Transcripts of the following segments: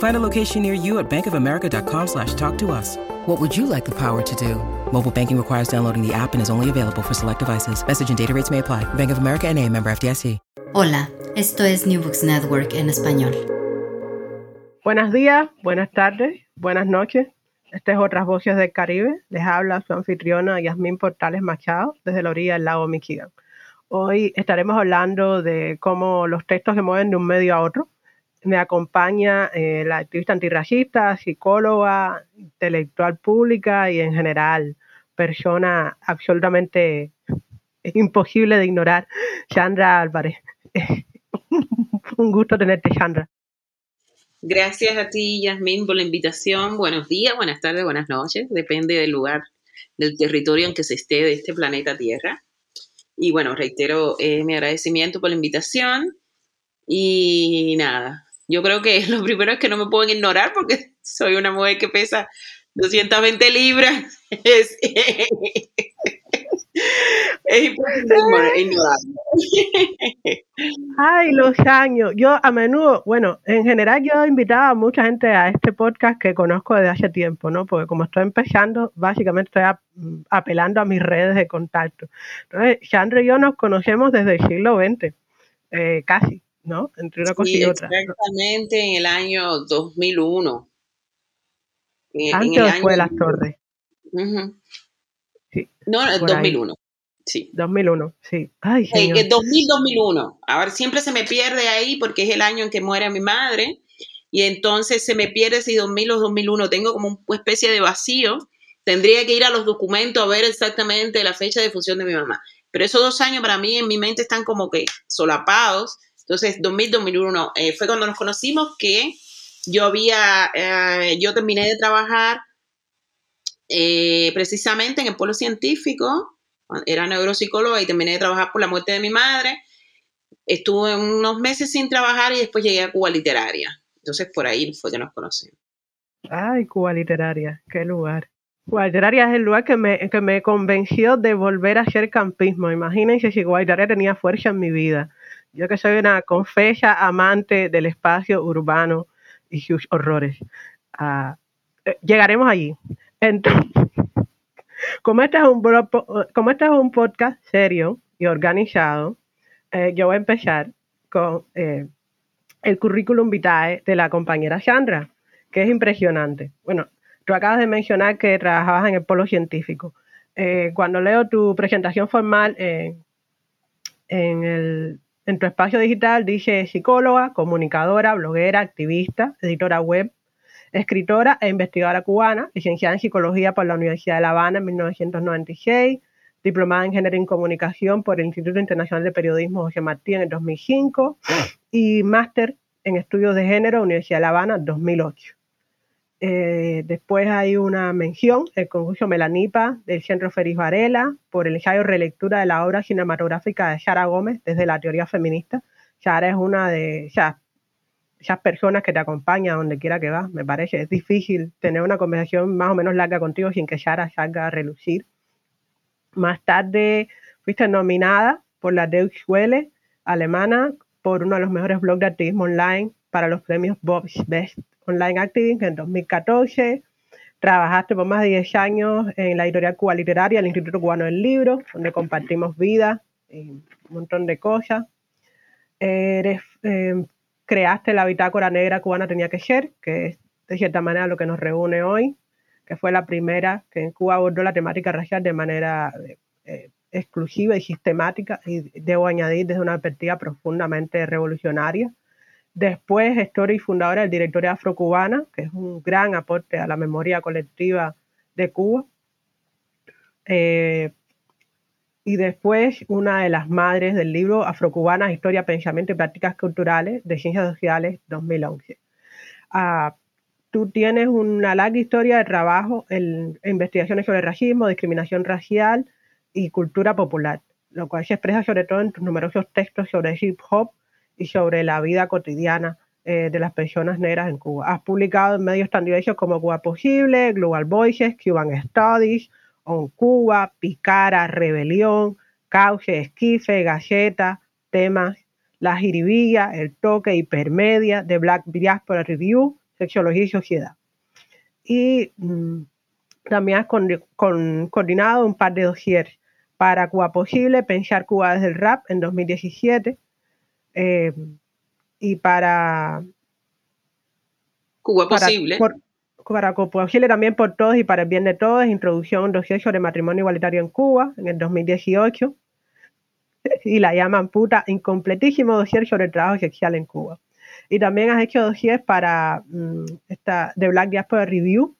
Find a location near you at bankofamerica.com slash talk to us. What would you like the power to do? Mobile banking requires downloading the app and is only available for select devices. Message and data rates may apply. Bank of America and a member FDIC. Hola, esto es New Books Network en español. Buenos días, buenas tardes, buenas noches. Este es Otras Voces del Caribe. Les habla su anfitriona Yasmín Portales Machado desde la orilla del lago Michigan. Hoy estaremos hablando de cómo los textos se mueven de un medio a otro. Me acompaña eh, la activista antirracista, psicóloga, intelectual pública y en general persona absolutamente imposible de ignorar, Chandra Álvarez. Un gusto tenerte, Chandra. Gracias a ti, Yasmín, por la invitación. Buenos días, buenas tardes, buenas noches. Depende del lugar, del territorio en que se esté de este planeta Tierra. Y bueno, reitero eh, mi agradecimiento por la invitación. Y nada, yo creo que lo primero es que no me pueden ignorar porque soy una mujer que pesa 220 libras. Es, es Ay, los años. Yo a menudo, bueno, en general yo he invitado a mucha gente a este podcast que conozco desde hace tiempo, ¿no? Porque como estoy empezando, básicamente estoy apelando a mis redes de contacto. Entonces, Chandra y yo nos conocemos desde el siglo XX, eh, casi, ¿no? Entre una cosa y otra. Exactamente en el año 2001. Antes después de las torres. sí, no, en 2001. Sí. 2001, sí. Ay, señor. 2000-2001. Ahora siempre se me pierde ahí porque es el año en que muere mi madre y entonces se me pierde si 2000 o 2001. Tengo como una especie de vacío. Tendría que ir a los documentos a ver exactamente la fecha de función de mi mamá. Pero esos dos años para mí en mi mente están como que solapados. Entonces, 2000-2001 eh, fue cuando nos conocimos que yo había, eh, yo terminé de trabajar eh, precisamente en el polo científico era neuropsicóloga y terminé de trabajar por la muerte de mi madre. Estuve unos meses sin trabajar y después llegué a Cuba Literaria. Entonces por ahí fue que nos conocimos. Ay, Cuba Literaria, qué lugar. Cuba Literaria es el lugar que me, que me convenció de volver a hacer campismo. Imagínense si Cuba Literaria tenía fuerza en mi vida. Yo que soy una confesa amante del espacio urbano y sus horrores. Ah, eh, llegaremos allí. Entonces, como este es un, como este es un podcast serio y organizado, eh, yo voy a empezar con eh, el currículum vitae de la compañera Chandra, que es impresionante. Bueno, tú acabas de mencionar que trabajabas en el polo científico. Cuando leo tu presentación formal en, en tu espacio digital, dice psicóloga, comunicadora, bloguera, activista, editora web, escritora e investigadora cubana, licenciada en psicología por la Universidad de La Habana en 1996, diplomada en género y comunicación por el Instituto Internacional de Periodismo José Martí en el 2005 y máster en estudios de género Universidad de La Habana 2008. Eh, después hay una mención, el concurso Melanipa del Centro Félix Varela por el ensayo relectura de la obra cinematográfica de Sara Gómez desde la teoría feminista. Sara es una de, esas personas que te acompañan donde quiera que vas, me parece. Es difícil tener una conversación más o menos larga contigo sin que Shara salga a relucir. Más tarde fuiste nominada por la Deutsche Welle alemana por uno de los mejores blogs de activismo online para los premios Bob's Best Online Activism en 2014. Trabajaste por más de 10 años en la editorial Cuba Literaria, el Instituto Cubano del Libro, donde compartimos vida y un montón de cosas. Eres, eh, creaste la bitácora negra cubana tenía que ser, que es de cierta manera lo que nos reúne hoy, que fue la primera que en Cuba abordó la temática racial de manera eh, exclusiva y sistemática, y debo añadir desde una perspectiva profundamente revolucionaria. Después, gestora y fundadora del Directorio Afrocubana, que es un gran aporte a la memoria colectiva de Cuba. Eh, y después, una de las madres del libro Afrocubanas, Historia, Pensamiento y Prácticas Culturales de Ciencias Sociales 2011. Ah, tú tienes una larga historia de trabajo en investigaciones sobre racismo, discriminación racial y cultura popular, lo cual se expresa sobre todo en tus numerosos textos sobre hip hop y sobre la vida cotidiana eh, de las personas negras en Cuba. Has publicado en medios tan diversos como Cuba Posible, Global Voices, Cuban Studies, On Cuba, Picara, Rebelión, Cauce, Esquife, Galleta, Temas, La Jiribilla, El Toque, Hipermedia, The Black Diaspora Review, Sexología y Sociedad. Y mm, también has coordinado un par de dossiers para Cuba Posible, Pensar Cuba desde el Rap en 2017 eh, y para Cuba Posible. Para, Cuba Posible también por todos y para el bien de todos, introducción dossier sobre matrimonio igualitario en Cuba en el 2018 y la llaman puta incompletísimo dossier sobre el trabajo sexual en Cuba. Y también has hecho dossiers para mm, esta The Black Diaspora Review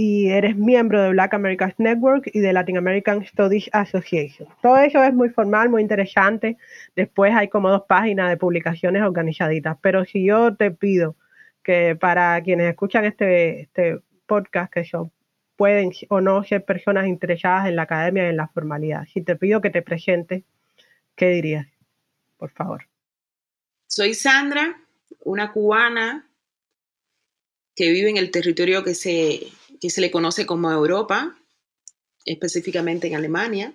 y eres miembro de Black American Network y de Latin American Studies Association. Todo eso es muy formal, muy interesante. Después hay como dos páginas de publicaciones organizaditas. Pero si yo te pido que para quienes escuchan este, este podcast, que son, pueden o no ser personas interesadas en la academia y en la formalidad, si te pido que te presentes, ¿qué dirías? Por favor. Soy Sandra, una cubana que vive en el territorio que se que se le conoce como Europa, específicamente en Alemania.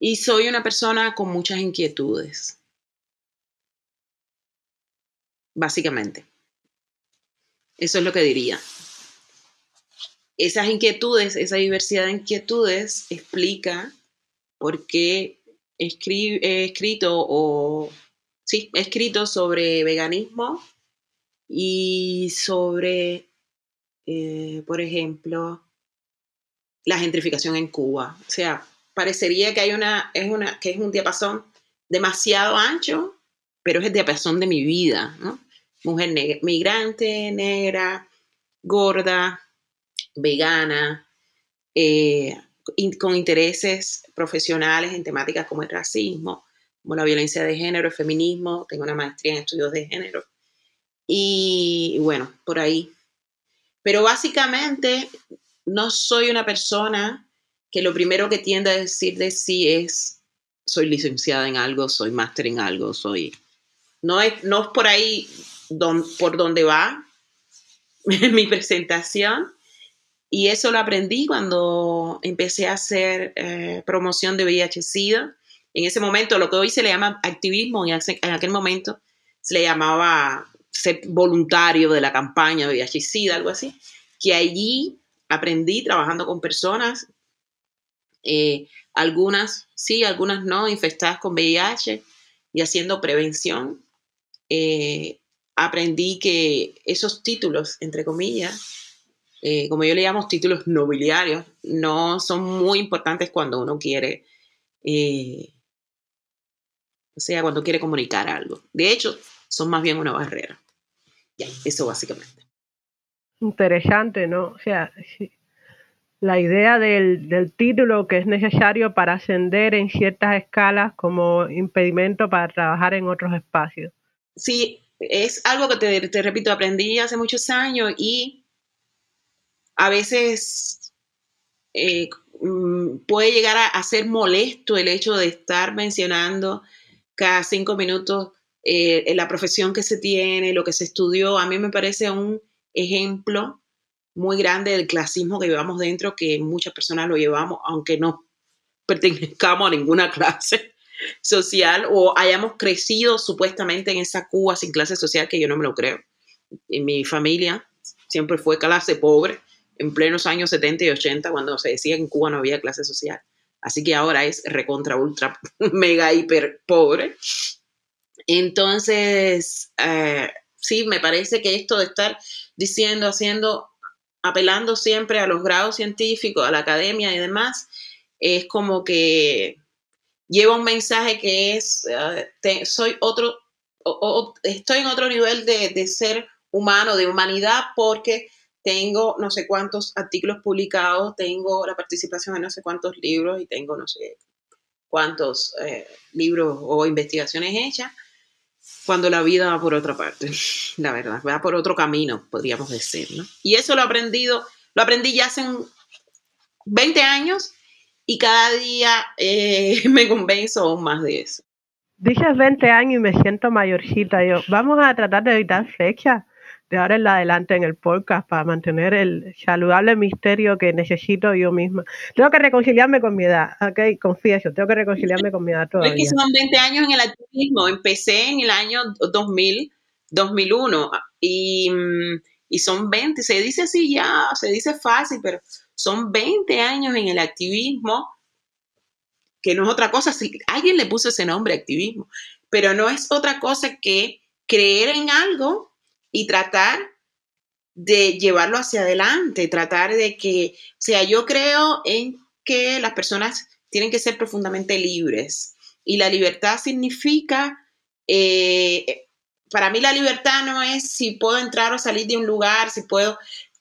Y soy una persona con muchas inquietudes, básicamente. Eso es lo que diría. Esas inquietudes, esa diversidad de inquietudes explica por qué he escrito o sí, he escrito sobre veganismo y sobre eh, por ejemplo, la gentrificación en Cuba. O sea, parecería que hay una, es una, que es un diapasón demasiado ancho, pero es el diapasón de mi vida. Mujer migrante, negra, gorda, vegana, eh, con intereses profesionales en temáticas como el racismo, como la violencia de género, el feminismo, tengo una maestría en estudios de género. Y bueno, por ahí pero básicamente no soy una persona que lo primero que tiende a decir de sí es soy licenciada en algo, soy máster en algo, soy... No es, no es por ahí por donde va mi presentación. Y eso lo aprendí cuando empecé a hacer eh, promoción de VIH-Sida. En ese momento, lo que hoy se le llama activismo, en aquel momento se le llamaba ser voluntario de la campaña VIH algo así, que allí aprendí trabajando con personas, eh, algunas sí, algunas no, infectadas con VIH y haciendo prevención. Eh, aprendí que esos títulos, entre comillas, eh, como yo le llamo títulos nobiliarios, no son muy importantes cuando uno quiere, o sea, cuando quiere comunicar algo. De hecho, son más bien una barrera. Ya, eso básicamente. Interesante, ¿no? O sea, la idea del, título que es necesario para ascender en ciertas escalas como impedimento para trabajar en otros espacios. Sí, es algo que te, te repito, aprendí hace muchos años y a veces eh, mm, puede llegar a, ser molesto el hecho de estar mencionando cada cinco minutos eh, la profesión que se tiene, lo que se estudió, a mí me parece un ejemplo muy grande del clasismo que llevamos dentro, que muchas personas lo llevamos, aunque no pertenezcamos a ninguna clase. social o hayamos crecido supuestamente en esa Cuba sin clase social que yo no me lo creo. En mi familia siempre fue clase pobre en plenos años 70 y 80 cuando se decía que en Cuba no había clase social. Así que ahora es recontra, ultra, mega, hiper pobre. Entonces, eh, sí, me parece que esto de estar diciendo, haciendo, apelando siempre a los grados científicos, a la academia y demás, es como que lleva un mensaje que es, eh, soy otro, estoy en otro nivel de, de ser humano, de humanidad, porque tengo no sé cuántos artículos publicados, tengo la participación en no sé cuántos libros y tengo no sé cuántos eh, libros o investigaciones hechas, cuando la vida va por otra parte, la verdad, va por otro camino, podríamos decir, ¿no? Y eso lo he aprendido, lo aprendí ya hace 20 años y cada día eh, me convenzo aún más de eso. Dices 20 años y me siento mayorcita. Yo, vamos a tratar de evitar fechas de ahora en adelante en el podcast para mantener el saludable misterio que necesito yo misma. Tengo que reconciliarme con mi edad, ok, confieso, tengo que reconciliarme con mi edad todavía. Es que son 20 años en el activismo, empecé en el año 2000, 2001 y, y son 20, se dice así ya, se dice fácil, pero son 20 años en el activismo, que no es otra cosa, si alguien le puso ese nombre activismo, pero no es otra cosa que creer en algo y tratar de llevarlo hacia adelante, tratar de que, o sea, yo creo en que las personas tienen que ser profundamente libres. Y la libertad significa, eh, para mí la libertad no es si puedo entrar o salir de un lugar, si puedo,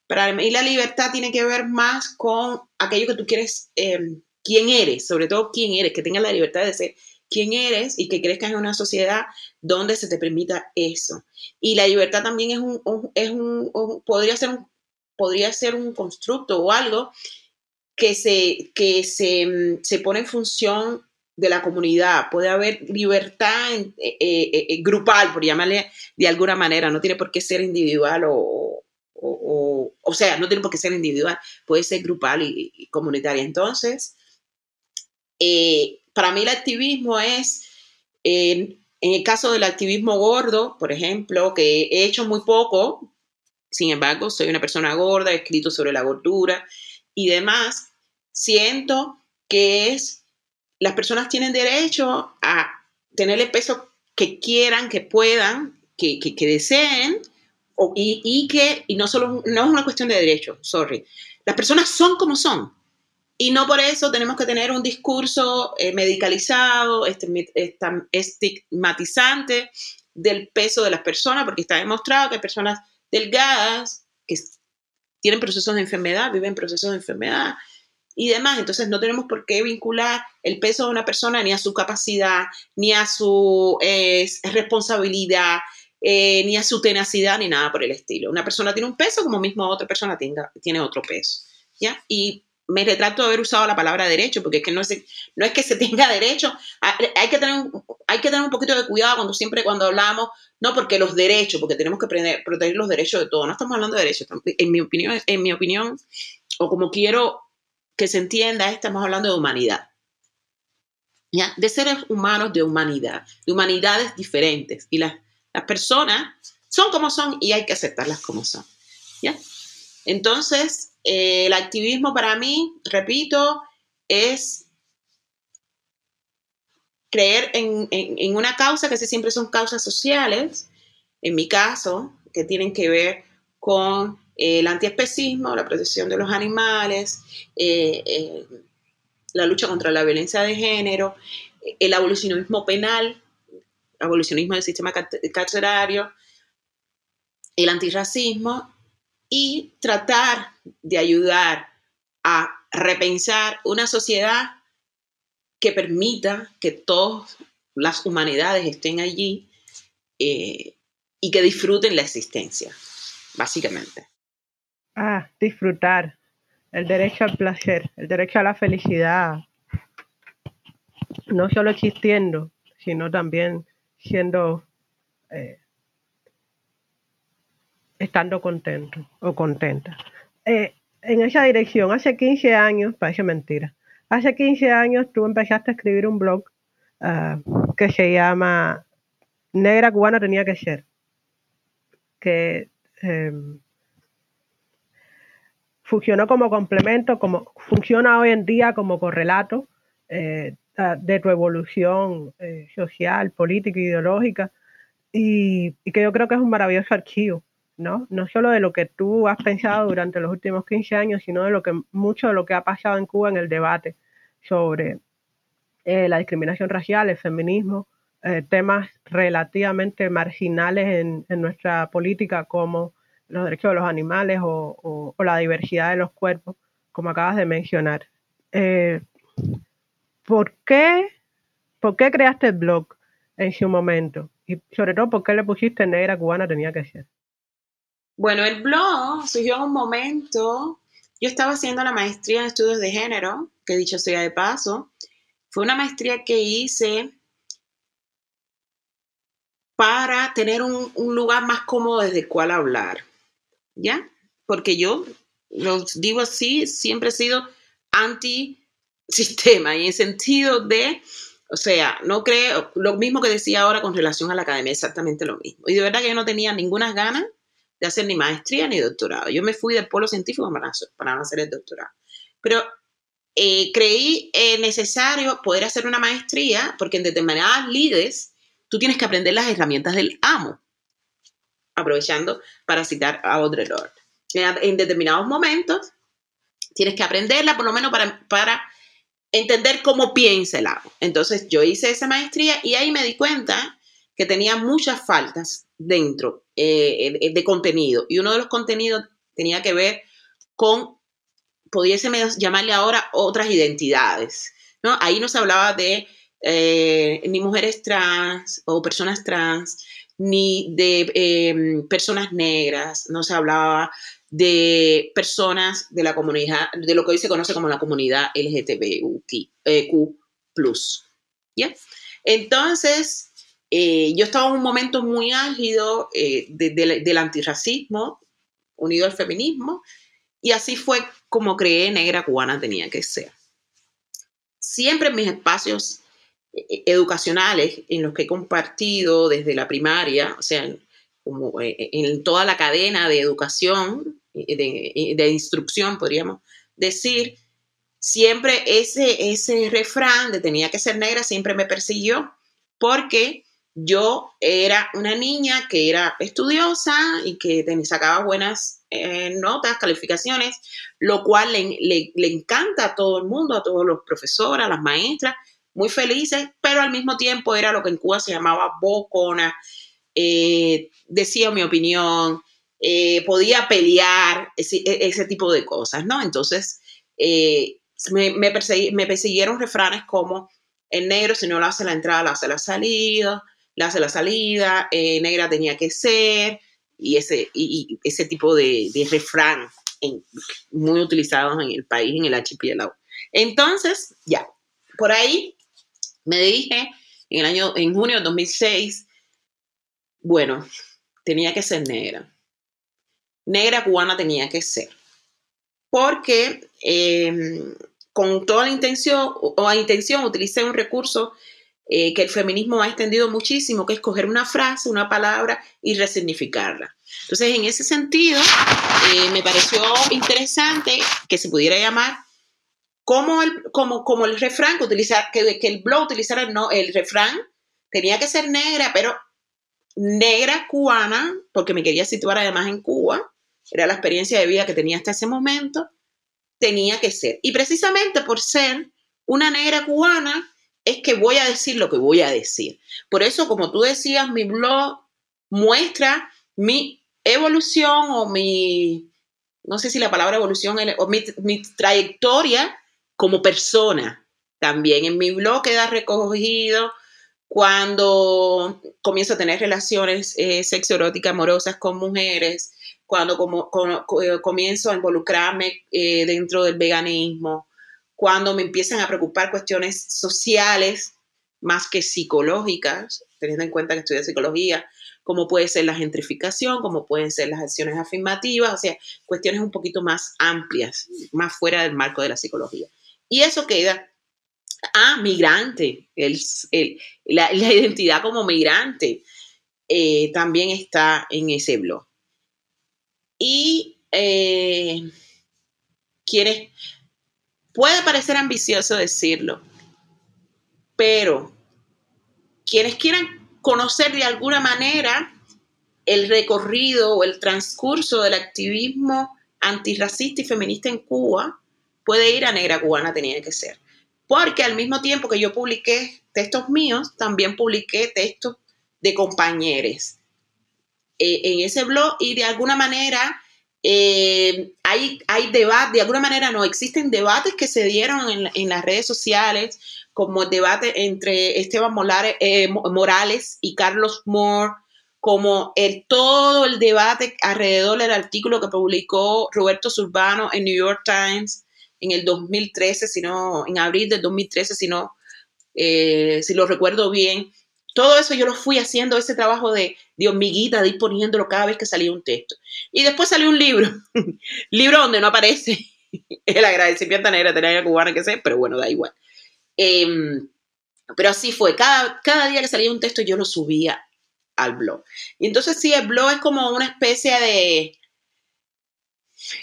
para mí la libertad tiene que ver más con aquello que tú quieres, eh, quién eres, sobre todo quién eres, que tengas la libertad de ser quién eres y que crezcas en una sociedad donde se te permita eso. Y la libertad también es un, es un, podría ser un, podría ser un constructo o algo que se, que se, mm, se pone en función de la comunidad. Puede haber libertad eh, eh, eh, grupal, por llamarle de alguna manera. No tiene por qué ser individual o, o, o, sea, no tiene por qué ser individual. Puede ser grupal y, y comunitaria. Entonces, para mí el activismo es, en el caso del activismo gordo, por ejemplo, que he hecho muy poco, sin embargo, soy una persona gorda, he escrito sobre la gordura y demás, siento que es, las personas tienen derecho a tener el peso que quieran, que puedan, que, que, deseen, y, y, que, y no solo, no es una cuestión de derecho, sorry, las personas son como son, y no por eso tenemos que tener un discurso eh, medicalizado, estigmatizante del peso de las personas, porque está demostrado que hay personas delgadas que tienen procesos de enfermedad, viven procesos de enfermedad y demás. Entonces no tenemos por qué vincular el peso de una persona ni a su capacidad, ni a su eh, responsabilidad, eh, ni a su tenacidad, ni nada por el estilo. Una persona tiene un peso como mismo otra persona tenga, tiene otro peso. ¿ya? Y me retrato de haber usado la palabra derecho, porque es que no es, que se tenga derecho, hay que, tener, hay que tener un poquito de cuidado cuando siempre cuando hablamos, no porque los derechos, porque tenemos que proteger los derechos de todos, no estamos hablando de derechos, en mi opinión, en mi opinión o como quiero que se entienda, estamos hablando de humanidad. ¿Ya? De seres humanos de humanidad, de humanidades diferentes. Y las, las personas son como son y hay que aceptarlas como son. ¿Ya? Entonces, eh, el activismo para mí, repito, es creer en, una causa, que siempre son causas sociales, en mi caso, que tienen que ver con el antiespecismo, la protección de los animales, eh, eh, la lucha contra la violencia de género, el abolicionismo penal, abolicionismo del sistema carcerario, el antirracismo y tratar de ayudar a repensar una sociedad que permita que todas las humanidades estén allí eh, y que disfruten la existencia, básicamente. Ah, disfrutar, el derecho al placer, el derecho a la felicidad, no solo existiendo, sino también siendo eh, estando contento o contenta. Eh, en esa dirección, hace 15 años, parece mentira, hace 15 años tú empezaste a escribir un blog ah, que se llama Negra cubana tenía que ser, que em, funcionó como complemento, como funciona hoy en día como correlato eh, de tu evolución eh, social, política, ideológica, y, que yo creo que es un maravilloso archivo, ¿no? No solo de lo que tú has pensado durante los últimos 15 años, sino de lo que mucho de lo que ha pasado en Cuba en el debate sobre eh, la discriminación racial, el feminismo, temas relativamente marginales en, en nuestra política como los derechos de los animales o, la diversidad de los cuerpos, como acabas de mencionar. Eh, ¿por, qué, ¿Por qué creaste el blog en su momento? Y sobre todo, ¿por qué le pusiste negra cubana tenía que ser? Bueno, el blog surgió en un momento, yo estaba haciendo la maestría en estudios de género, que dicho sea de paso, fue una maestría que hice para tener un, lugar más cómodo desde el cual hablar. ¿ya? Porque yo, lo digo así, siempre he sido anti-sistema y en sentido de, o sea, no creo, lo mismo que decía ahora con relación a la academia, exactamente lo mismo. Y de verdad que yo no tenía ninguna ganas de hacer ni maestría ni doctorado. Yo me fui del polo científico para, para hacer el doctorado. Pero eh, creí eh, necesario poder hacer una maestría porque en determinadas lides tú tienes que aprender las herramientas del amo aprovechando para citar a Audre Lorde. En, determinados momentos tienes que aprenderla, por lo menos para, para entender cómo piensa el amo. Entonces yo hice esa maestría y ahí me di cuenta que tenía muchas faltas dentro eh, de contenido. Y uno de los contenidos tenía que ver con, pudiéseme llamarle ahora, otras identidades. ¿no? Ahí no se hablaba de eh, ni mujeres trans o personas trans, ni de em, personas negras, no se hablaba de personas de la comunidad, de lo que hoy se conoce como la comunidad LGTBQ+. Eh, Entonces, eh, yo estaba en un momento muy álgido eh, del antirracismo unido al feminismo y así fue como creé Negra Cubana tenía que ser. Siempre en mis espacios e-, educacionales en los que he compartido desde la primaria, o sea, como eh, eh, en toda la cadena de educación, de, de instrucción, podríamos decir, siempre ese, ese refrán de tenía que ser negra siempre me persiguió porque yo era una niña que era estudiosa y que sacaba buenas eh, notas, calificaciones, lo cual le, le, le, encanta a todo el mundo, a todos los profesores, a las maestras, muy felices, pero al mismo tiempo era lo que en Cuba se llamaba bocona, eh, decía mi opinión, eh, podía pelear, ese, ese, tipo de cosas, ¿no? Entonces, eh, me, me, persiguieron refranes como, el negro si no lo hace la entrada, lo hace la salida, le hace la salida, negra tenía que ser, y ese, y, ese tipo de, refrán muy utilizados en el país, en el archipiélago. Entonces, ya, por ahí me dije en el año, en junio de 2006, bueno, tenía que ser negra. Negra cubana tenía que ser. Porque em, con toda la intención, o la intención, utilicé un recurso eh, que el feminismo ha extendido muchísimo, que es coger una frase, una palabra y resignificarla. Entonces, en ese sentido, eh, me pareció interesante que se pudiera llamar como el, como, como el refrán, que, utilizar, que, el blog utilizara no, el refrán, tenía que ser negra, pero negra cubana, porque me quería situar además en Cuba, era la experiencia de vida que tenía hasta ese momento, tenía que ser. Y precisamente por ser una negra cubana, es que voy a decir lo que voy a decir. Por eso, como tú decías, mi blog muestra mi evolución o mi, no sé si la palabra evolución, o mi, mi trayectoria como persona. También en mi blog queda recogido cuando comienzo a tener relaciones eh, sexoeróticas amorosas con mujeres, cuando eh, comienzo a involucrarme eh, dentro del veganismo, cuando me empiezan a preocupar cuestiones sociales más que psicológicas, teniendo en cuenta que estudio psicología, como puede ser la gentrificación, como pueden ser las acciones afirmativas, o sea, cuestiones un poquito más amplias, más fuera del marco de la psicología. Y eso queda Ah, migrante, la, identidad como migrante eh, también está en ese blog. Y eh, quienes, puede parecer ambicioso decirlo, pero quienes quieran conocer de alguna manera el recorrido o el transcurso del activismo antirracista y feminista en Cuba, puede ir a Negra Cubana tenía que ser. Porque al mismo tiempo que yo publiqué textos míos, también publiqué textos de compañeros eh, en ese blog y de alguna manera eh, hay, hay debate, de alguna manera no, existen debates que se dieron en, las redes sociales, como el debate entre Esteban eh, Morales y Carlos Moore, como el, todo el debate alrededor del artículo que publicó Roberto Zurbano en New York Times en el 2013, si en abril del 2013, si no, eh, si lo recuerdo bien. Todo eso yo lo fui haciendo, ese trabajo de, de hormiguita, de ir poniéndolo cada vez que salía un texto. Y después salió un libro, libro donde no aparece el agradecimiento a Negra Tenera Cubana, que sé, pero bueno, da igual. Em, pero así fue, cada, cada día que salía un texto yo lo subía al blog. Y entonces sí, el blog es como una especie de,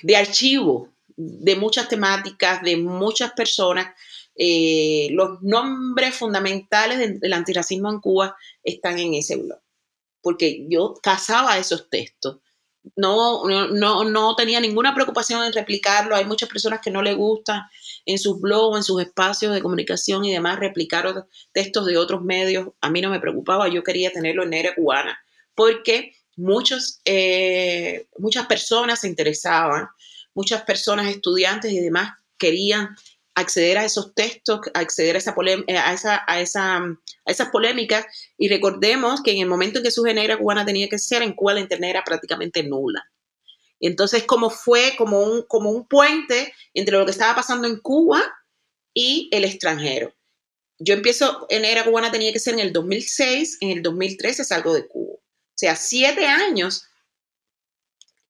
de archivo de muchas temáticas, de muchas personas. Eh, los nombres fundamentales del antirracismo en Cuba están en ese blog, porque yo cazaba esos textos. No, no, no tenía ninguna preocupación en replicarlo. Hay muchas personas que no le gusta en sus blogs, en sus espacios de comunicación y demás, replicar textos de otros medios. A mí no me preocupaba, yo quería tenerlo en negra cubana, porque muchos, eh, muchas personas se interesaban muchas personas, estudiantes y demás, querían acceder a esos textos, acceder a, esa eh, a, esa, a, esa, a esas polémicas. Y recordemos que en el momento en que surge Negra Cubana tenía que ser, en Cuba la Internet era prácticamente nula. Entonces, como fue como un, como un puente entre lo que estaba pasando en Cuba y el extranjero. Yo empiezo, en Negra Cubana tenía que ser en el 2006, en el 2013 salgo de Cuba. O sea, siete años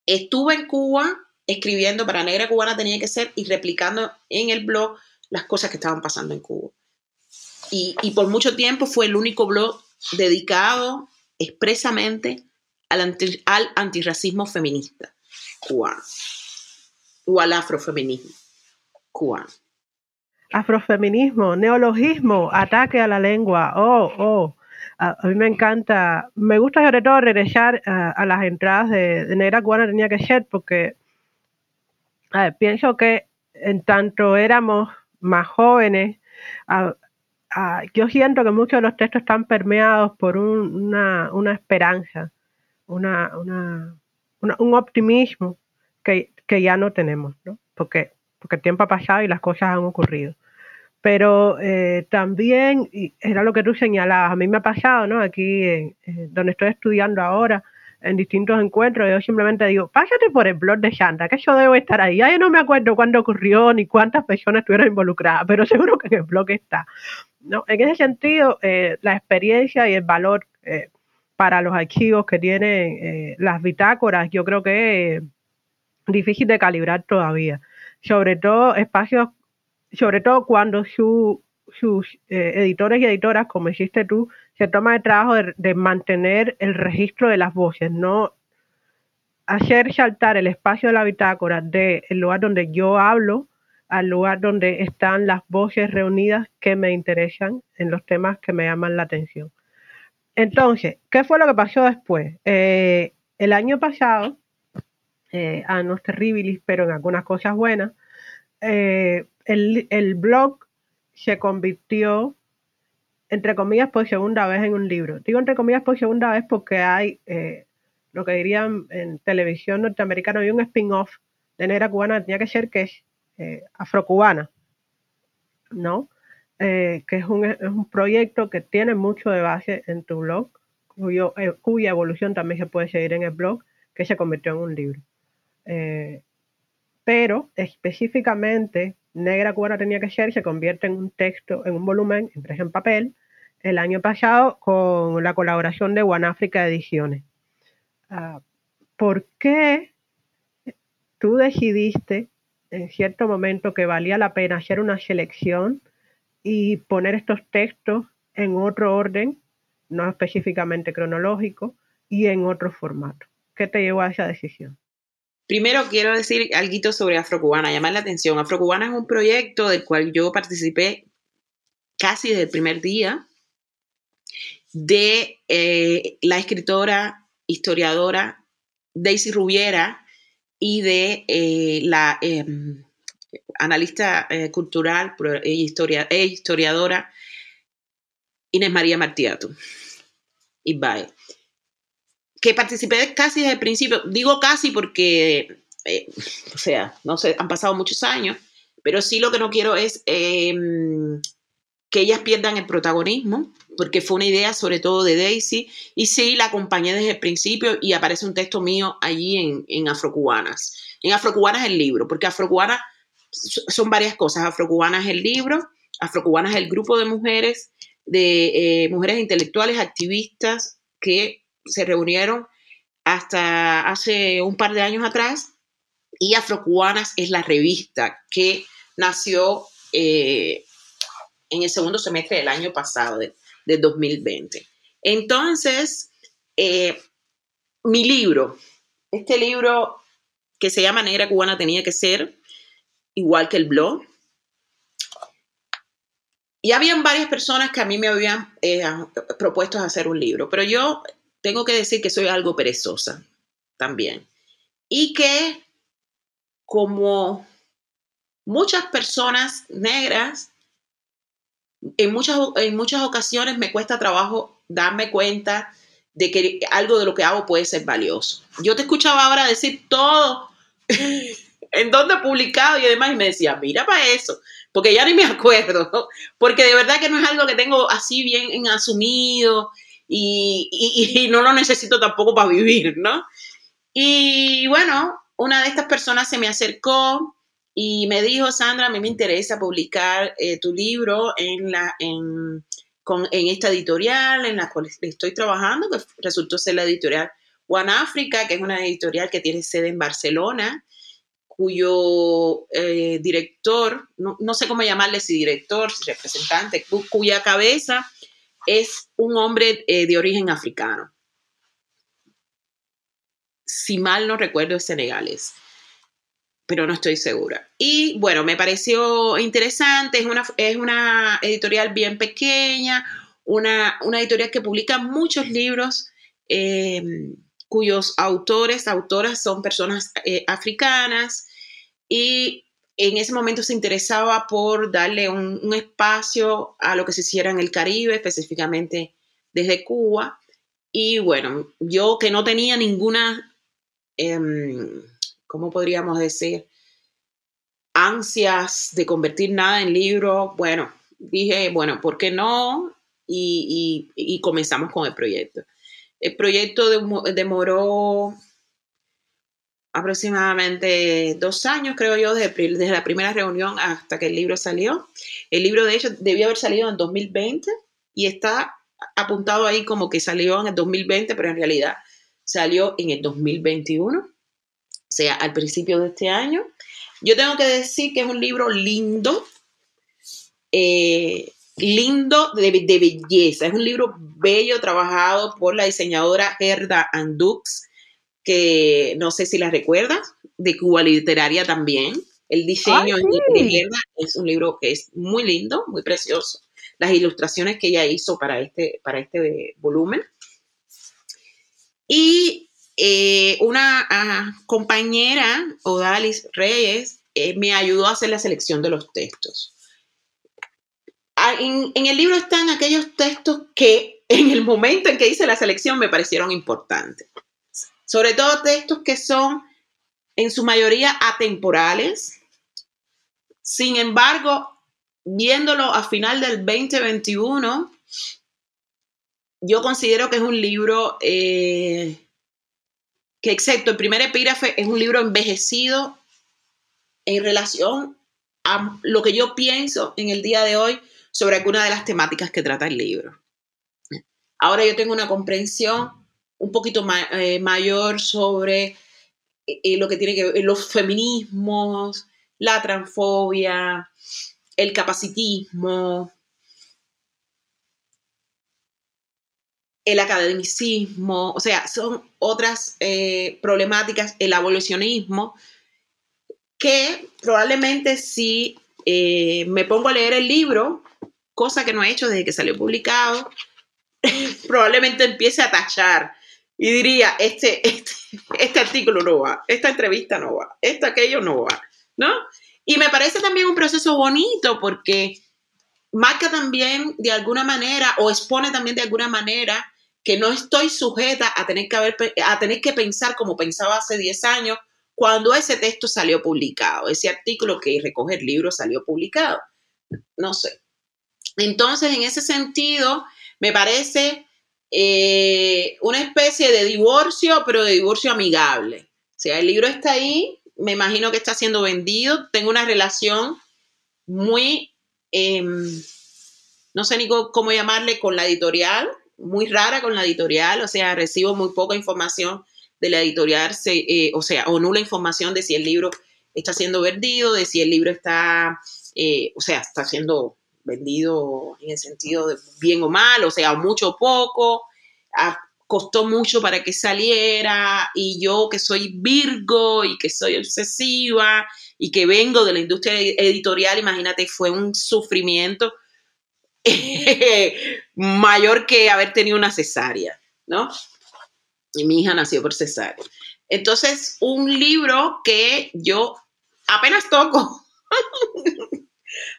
estuve en Cuba escribiendo para Negra Cubana tenía que ser y replicando en el blog las cosas que estaban pasando en Cuba. Y, por mucho tiempo fue el único blog dedicado expresamente al, al antirracismo feminista cubano o al afrofeminismo cubano. Afrofeminismo, neologismo, ataque a la lengua. Oh, oh. A, mí me encanta, me gusta sobre todo regresar a, las entradas de, de, Negra Cubana tenía que ser porque pienso que en tanto éramos más jóvenes, yo siento que muchos de los textos están permeados por una, esperanza, una, un optimismo que, ya no tenemos, ¿no? Porque, porque el tiempo ha pasado y las cosas han ocurrido. Pero eh, también, era lo que tú señalabas, a mí me ha pasado, ¿no? Aquí, donde estoy estudiando ahora, en distintos encuentros, yo simplemente digo, pásate por el blog de Shanta, que yo debo estar ahí. Ya yo no me acuerdo cuándo ocurrió ni cuántas personas estuvieron involucradas, pero seguro que en el blog está. ¿no? En ese sentido, eh, la experiencia y el valor eh, para los archivos que tienen eh, las bitácoras, yo creo que es difícil de calibrar todavía. Sobre todo espacios, sobre todo cuando sus editores y editoras, como hiciste tú, se toma el trabajo de, mantener el registro de las voces, no hacer saltar el espacio de la bitácora del lugar donde yo hablo al lugar donde están las voces reunidas que me interesan en los temas que me llaman la atención. Entonces, ¿qué fue lo que pasó después? Eh, el año pasado, eh, a no terribilis, pero en algunas cosas buenas, eh, el, el blog se convirtió entre comillas, por segunda vez en un libro. Digo entre comillas por segunda vez porque hay eh, lo que dirían en televisión norteamericana, hay un spin-off de Negra Cubana, tenía que ser que es eh, afrocubana, ¿no? Eh, que es un, es un, proyecto que tiene mucho de base en tu blog, cuyo, cuya evolución también se puede seguir en el blog, que se convirtió en un libro. pero específicamente Negra Cubana tenía que ser se convierte en un texto, en un volumen impreso en papel, el año pasado con la colaboración de Guanáfrica Ediciones. Ah, ¿Por qué tú decidiste en cierto momento que valía la pena hacer una selección y poner estos textos en otro orden, no específicamente cronológico, y en otro formato. ¿Qué te llevó a esa decisión? Primero quiero decir algo sobre Afrocubana, llamar la atención. Afrocubana es un proyecto del cual yo participé casi desde el primer día de eh, la escritora, historiadora Daisy Rubiera y de eh, la em, analista eh, cultural e, historia, historiadora Inés María Martiato. Y bye que participé casi desde el principio. Digo casi porque, eh, o sea, no sé, han pasado muchos años, pero sí lo que no quiero es em, que ellas pierdan el protagonismo, porque fue una idea sobre todo de Daisy, y sí la acompañé desde el principio y aparece un texto mío allí en, en Afrocubanas. En Afrocubanas el libro, porque Afrocubanas son varias cosas. Afrocubanas el libro, Afrocubanas el grupo de mujeres, de eh, mujeres intelectuales, activistas que se reunieron hasta hace un par de años atrás y Afrocubanas es la revista que nació eh, en el segundo semestre del año pasado, de, 2020. Entonces, eh, mi libro, este libro que se llama Negra Cubana tenía que ser, igual que el blog, y habían varias personas que a mí me habían eh, propuesto hacer un libro, pero yo tengo que decir que soy algo perezosa también. Y que como muchas personas negras, en muchas, en muchas ocasiones me cuesta trabajo darme cuenta de que algo de lo que hago puede ser valioso. Yo te escuchaba ahora decir todo en donde he publicado y demás y me decía, mira para eso, porque ya ni me acuerdo, porque de verdad que no es algo que tengo así bien asumido y, no lo necesito tampoco para vivir, ¿no? Y bueno, una de estas personas se me acercó y me dijo, Sandra, a mí me interesa publicar eh, tu libro en, la, en, en esta editorial en la cual estoy trabajando, que resultó ser la editorial One Africa, que es una editorial que tiene sede en Barcelona, cuyo eh, director, no, no, sé cómo llamarle, si director, si representante, cuya cabeza es un hombre eh, de origen africano. Si mal no recuerdo, es senegalés, pero no estoy segura. Y bueno, me pareció interesante, es una, es una editorial bien pequeña, una, editorial que publica muchos libros em, cuyos autores, autoras son personas eh, africanas y en ese momento se interesaba por darle un, espacio a lo que se hiciera en el Caribe, específicamente desde Cuba. Y bueno, yo que no tenía ninguna, em, ¿cómo podríamos decir? Ansias de convertir nada en libro, bueno, dije, bueno, ¿por qué no? Y, comenzamos con el proyecto. El proyecto demoró aproximadamente dos años, creo yo, desde, la primera reunión hasta que el libro salió. El libro, de hecho, debió haber salido en 2020 y está apuntado ahí como que salió en el 2020, pero en realidad salió en el 2021, o sea, al principio de este año. Yo tengo que decir que es un libro lindo, eh, lindo de, de, belleza. Es un libro bello, trabajado por la diseñadora Gerda Andux que no sé si la recuerdas, de Cuba Literaria también. El diseño de Gerda es un libro que es muy lindo, muy precioso. Las ilustraciones que ella hizo para este, para este volumen. Y eh, una ah, compañera, Odalis Reyes, eh, me ayudó a hacer la selección de los textos. Ah, en, en, el libro están aquellos textos que en el momento en que hice la selección me parecieron importantes sobre todo textos que son en su mayoría atemporales. Sin embargo, viéndolo a final del 2021, yo considero que es un libro eh, que, excepto el primer epígrafe, es un libro envejecido en relación a lo que yo pienso en el día de hoy sobre alguna de las temáticas que trata el libro. Ahora yo tengo una comprensión un poquito eh, mayor sobre eh, lo que tiene que ver los feminismos, la transfobia, el capacitismo, el academicismo, o sea, son otras eh, problemáticas, el abolicionismo, que probablemente si me pongo a leer el libro, cosa que no he hecho desde que salió publicado, probablemente empiece a tachar y diría, este, este, este, artículo no va, esta entrevista no va, esto, aquello no va, ¿no? Y me parece también un proceso bonito porque marca también de alguna manera o expone también de alguna manera que no estoy sujeta a tener que, a tener que pensar como pensaba hace 10 años cuando ese texto salió publicado, ese artículo que recoge el libro salió publicado. No sé. Entonces, en ese sentido, me parece eh, una especie de divorcio, pero de divorcio amigable. O sea, el libro está ahí, me imagino que está siendo vendido, tengo una relación muy, em, no sé ni cómo llamarle, con la editorial, muy rara con la editorial, o sea, recibo muy poca información de la editorial, eh, o sea, o nula información de si el libro está siendo vendido, de si el libro está, eh, o sea, está siendo vendido en el sentido de bien o mal, o sea, mucho o poco, costó mucho para que saliera y yo que soy Virgo y que soy obsesiva y que vengo de la industria editorial, imagínate, fue un sufrimiento mayor que haber tenido una cesárea, ¿no? Y mi hija nació por cesárea. Entonces, un libro que yo apenas toco,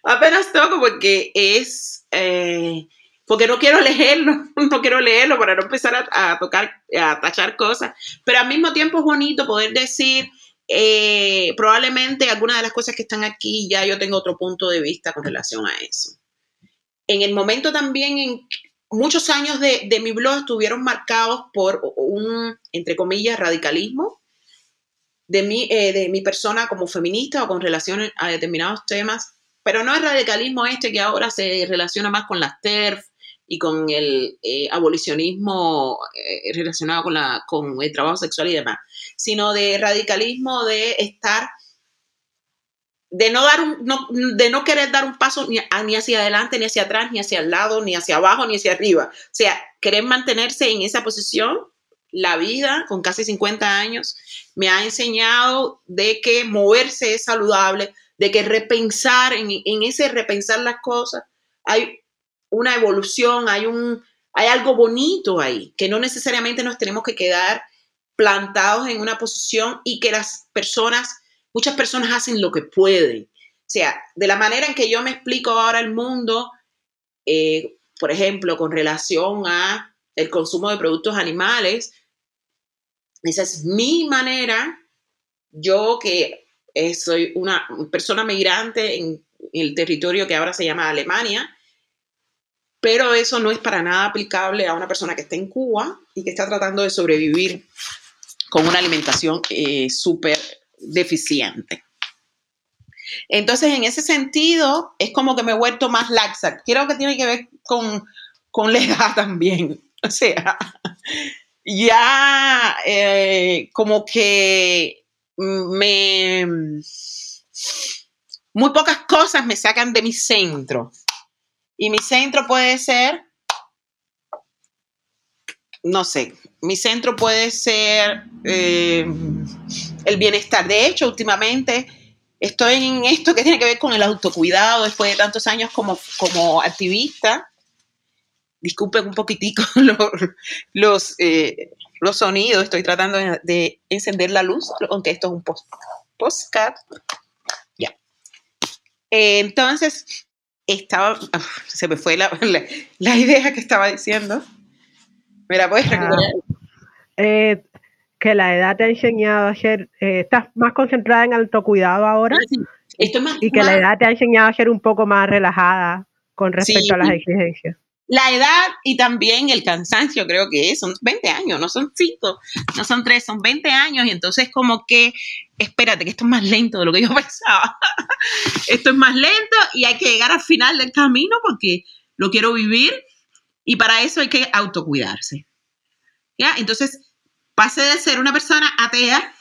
apenas toco porque es, eh, porque no quiero leerlo, no quiero leerlo para no empezar a, tocar, a tachar cosas, pero al mismo tiempo es bonito poder decir, eh, probablemente algunas de las cosas que están aquí ya yo tengo otro punto de vista con relación a eso. En el momento también en muchos años de, mi blog estuvieron marcados por un, entre comillas, radicalismo de mi, eh, de mi persona como feminista o con relación a determinados temas, pero no es radicalismo este que ahora se relaciona más con las TERF y con el eh, abolicionismo eh, relacionado con, la, con el trabajo sexual y demás, sino de radicalismo de estar de no dar un, no, de no querer dar un paso ni, ni, hacia adelante, ni hacia atrás, ni hacia el lado, ni hacia abajo, ni hacia arriba. O sea, querer mantenerse en esa posición, la vida con casi 50 años me ha enseñado de que moverse es saludable, de que repensar, en, en ese repensar las cosas, hay una evolución, hay, un, hay algo bonito ahí, que no necesariamente nos tenemos que quedar plantados en una posición y que las personas muchas personas hacen lo que pueden. O sea, de la manera en que yo me explico ahora el mundo, eh, por ejemplo, con relación a el consumo de productos animales, esa es mi manera, yo que eh, soy una persona migrante en el territorio que ahora se llama Alemania, pero eso no es para nada aplicable a una persona que está en Cuba y que está tratando de sobrevivir con una alimentación eh, súper deficiente. Entonces, en ese sentido, es como que me he vuelto más laxa. Creo que tiene que ver con, con la edad también. O sea, ya eh, como que me... Muy pocas cosas me sacan de mi centro. Y mi centro puede ser, no sé, mi centro puede ser eh, el bienestar. De hecho, últimamente estoy en esto que tiene que ver con el autocuidado después de tantos años como, como activista. Disculpen un poquitico los, eh, los, sonidos, estoy tratando de, encender la luz, aunque esto es un post, postcard. Ya. Eh, entonces, estaba, se me fue la, la, idea que estaba diciendo. ¿Me la puedes recuperar? Eh, que la edad te ha enseñado a ser, eh, estás más concentrada en autocuidado ahora ah, y que la edad te ha enseñado a ser un poco más relajada con respecto a las exigencias. La edad y también el cansancio, creo que es, son 20 años, no son 5, no son 3, son 20 años y entonces como que, espérate, que esto es más lento de lo que yo pensaba. esto es más lento y hay que llegar al final del camino porque lo quiero vivir y para eso hay que autocuidarse. ¿Ya? Entonces, pasé de ser una persona atea,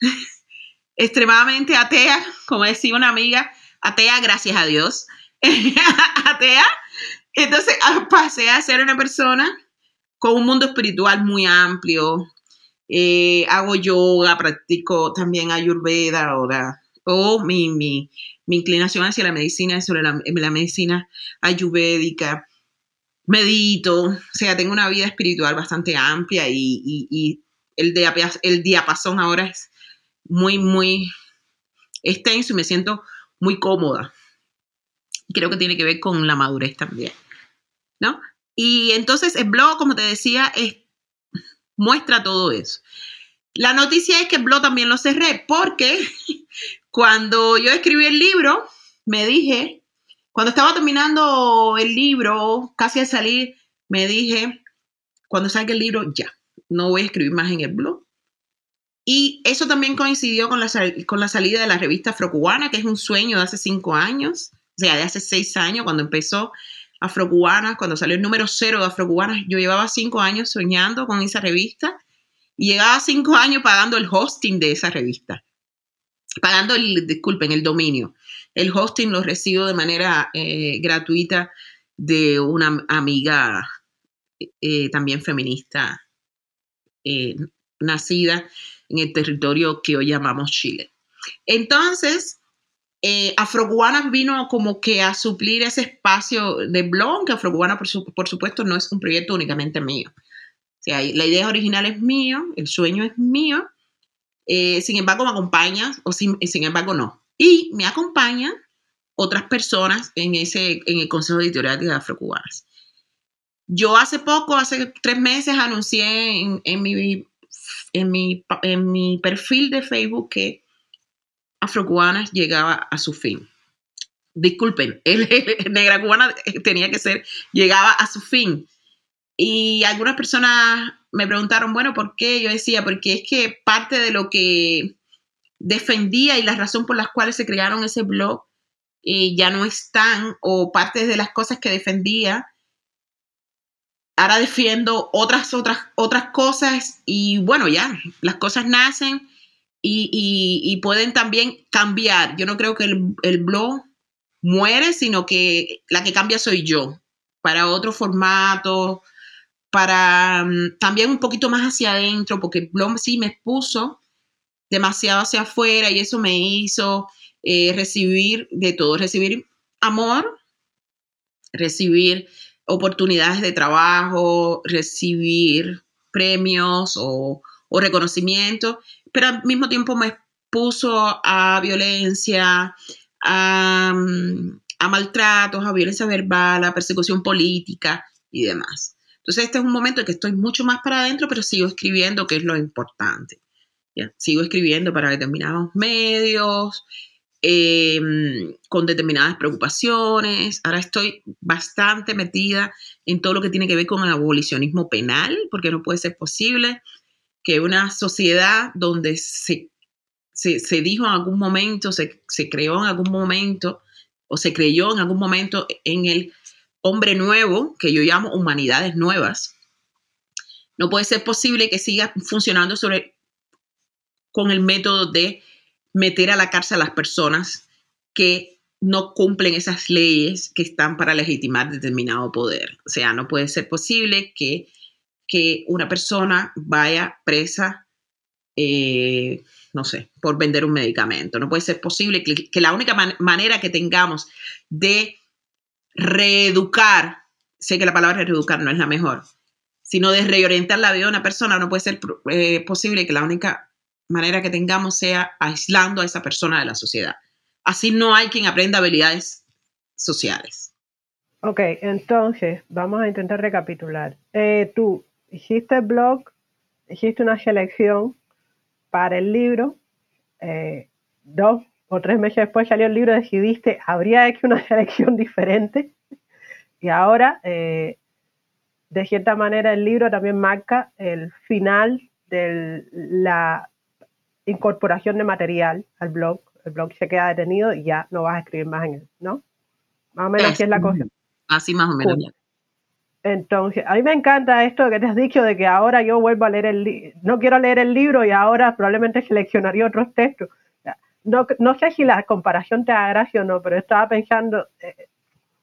extremadamente atea, como decía una amiga, atea gracias a Dios, atea, entonces ah, pasé a ser una persona con un mundo espiritual muy amplio. Eh, hago yoga, practico también ayurveda ahora, o mi, mi, inclinación hacia la medicina es sobre la, medicina ayurvédica. Medito, o sea, tengo una vida espiritual bastante amplia y, el, el diapasón ahora es muy, muy extenso y me siento muy cómoda. Creo que tiene que ver con la madurez también, ¿no? Y entonces el blog, como te decía, es, muestra todo eso. La noticia es que el blog también lo cerré porque cuando yo escribí el libro, me dije, cuando estaba terminando el libro, casi al salir, me dije, cuando salga el libro, ya, no voy a escribir más en el blog. Y eso también coincidió con la, con la salida de la revista Afrocubana, que es un sueño de hace cinco años, o sea, de hace seis años, cuando empezó Afrocubanas, cuando salió el número cero de Afrocubanas, yo llevaba cinco años soñando con esa revista y llegaba cinco años pagando el hosting de esa revista. Pagando el, disculpen, el dominio. El hosting lo recibo de manera eh, gratuita de una amiga eh, también feminista eh, nacida en el territorio que hoy llamamos Chile. Entonces, eh, vino como que a suplir ese espacio de blog, que Afrocubana, por, supuesto, no es un proyecto únicamente mío. O sea, la idea original es mío, el sueño es mío, eh, sin embargo me acompaña, o sin, sin embargo no. Y me acompañan otras personas en, ese, en el Consejo Editorial de Afrocubanas. Yo hace poco, hace tres meses, anuncié en, en mi en mi, en mi perfil de Facebook que Afrocubanas llegaba a su fin. Disculpen, Negra Cubana tenía que ser, llegaba a su fin. Y algunas personas me preguntaron, bueno, ¿por qué? Yo decía, porque es que parte de lo que defendía y la razón por las cuales se crearon ese blog eh, ya no están, o parte de las cosas que defendía ahora defiendo otras, otras, otras cosas y bueno, ya, las cosas nacen y, pueden también cambiar. Yo no creo que el, blog muere, sino que la que cambia soy yo, para otro formato, para mm, también un poquito más hacia adentro, porque el blog sí me expuso demasiado hacia afuera y eso me hizo eh, recibir de todo, recibir amor, recibir oportunidades de trabajo, recibir premios o, reconocimiento, pero al mismo tiempo me expuso a violencia, a, a, maltratos, a violencia verbal, a persecución política y demás. Entonces este es un momento en que estoy mucho más para adentro, pero sigo escribiendo, que es lo importante. Sigo escribiendo para determinados medios, Em, con determinadas preocupaciones. Ahora estoy bastante metida en todo lo que tiene que ver con el abolicionismo penal, porque no puede ser posible que una sociedad donde se, se, dijo en algún momento, se, se creó en algún momento, o se creyó en algún momento en el hombre nuevo, que yo llamo humanidades nuevas, no puede ser posible que siga funcionando sobre, con el método de meter a la cárcel a las personas que no cumplen esas leyes que están para legitimar determinado poder. O sea, no puede ser posible que, que una persona vaya presa, eh, no sé, por vender un medicamento. No puede ser posible que, la única manera que tengamos de reeducar, sé que la palabra reeducar no es la mejor, sino de reorientar la vida de una persona, no puede ser eh, posible que la única manera que tengamos sea aislando a esa persona de la sociedad. Así no hay quien aprenda habilidades sociales. Ok, entonces vamos a intentar recapitular. Eh, tú hiciste blog, hiciste una selección para el libro, eh, dos o tres meses después salió el libro, decidiste, habría hecho una selección diferente y ahora, eh, de cierta manera, el libro también marca el final de la incorporación de material al blog. El blog se queda detenido y ya no vas a escribir más en él, ¿no? Más o menos así es la cosa. Así más o menos. Entonces, a mí me encanta esto que te has dicho de que ahora yo vuelvo a leer el libro, no quiero leer el libro y ahora probablemente seleccionaría otros textos. No, sé si la comparación te da gracia o no, pero estaba pensando, eh,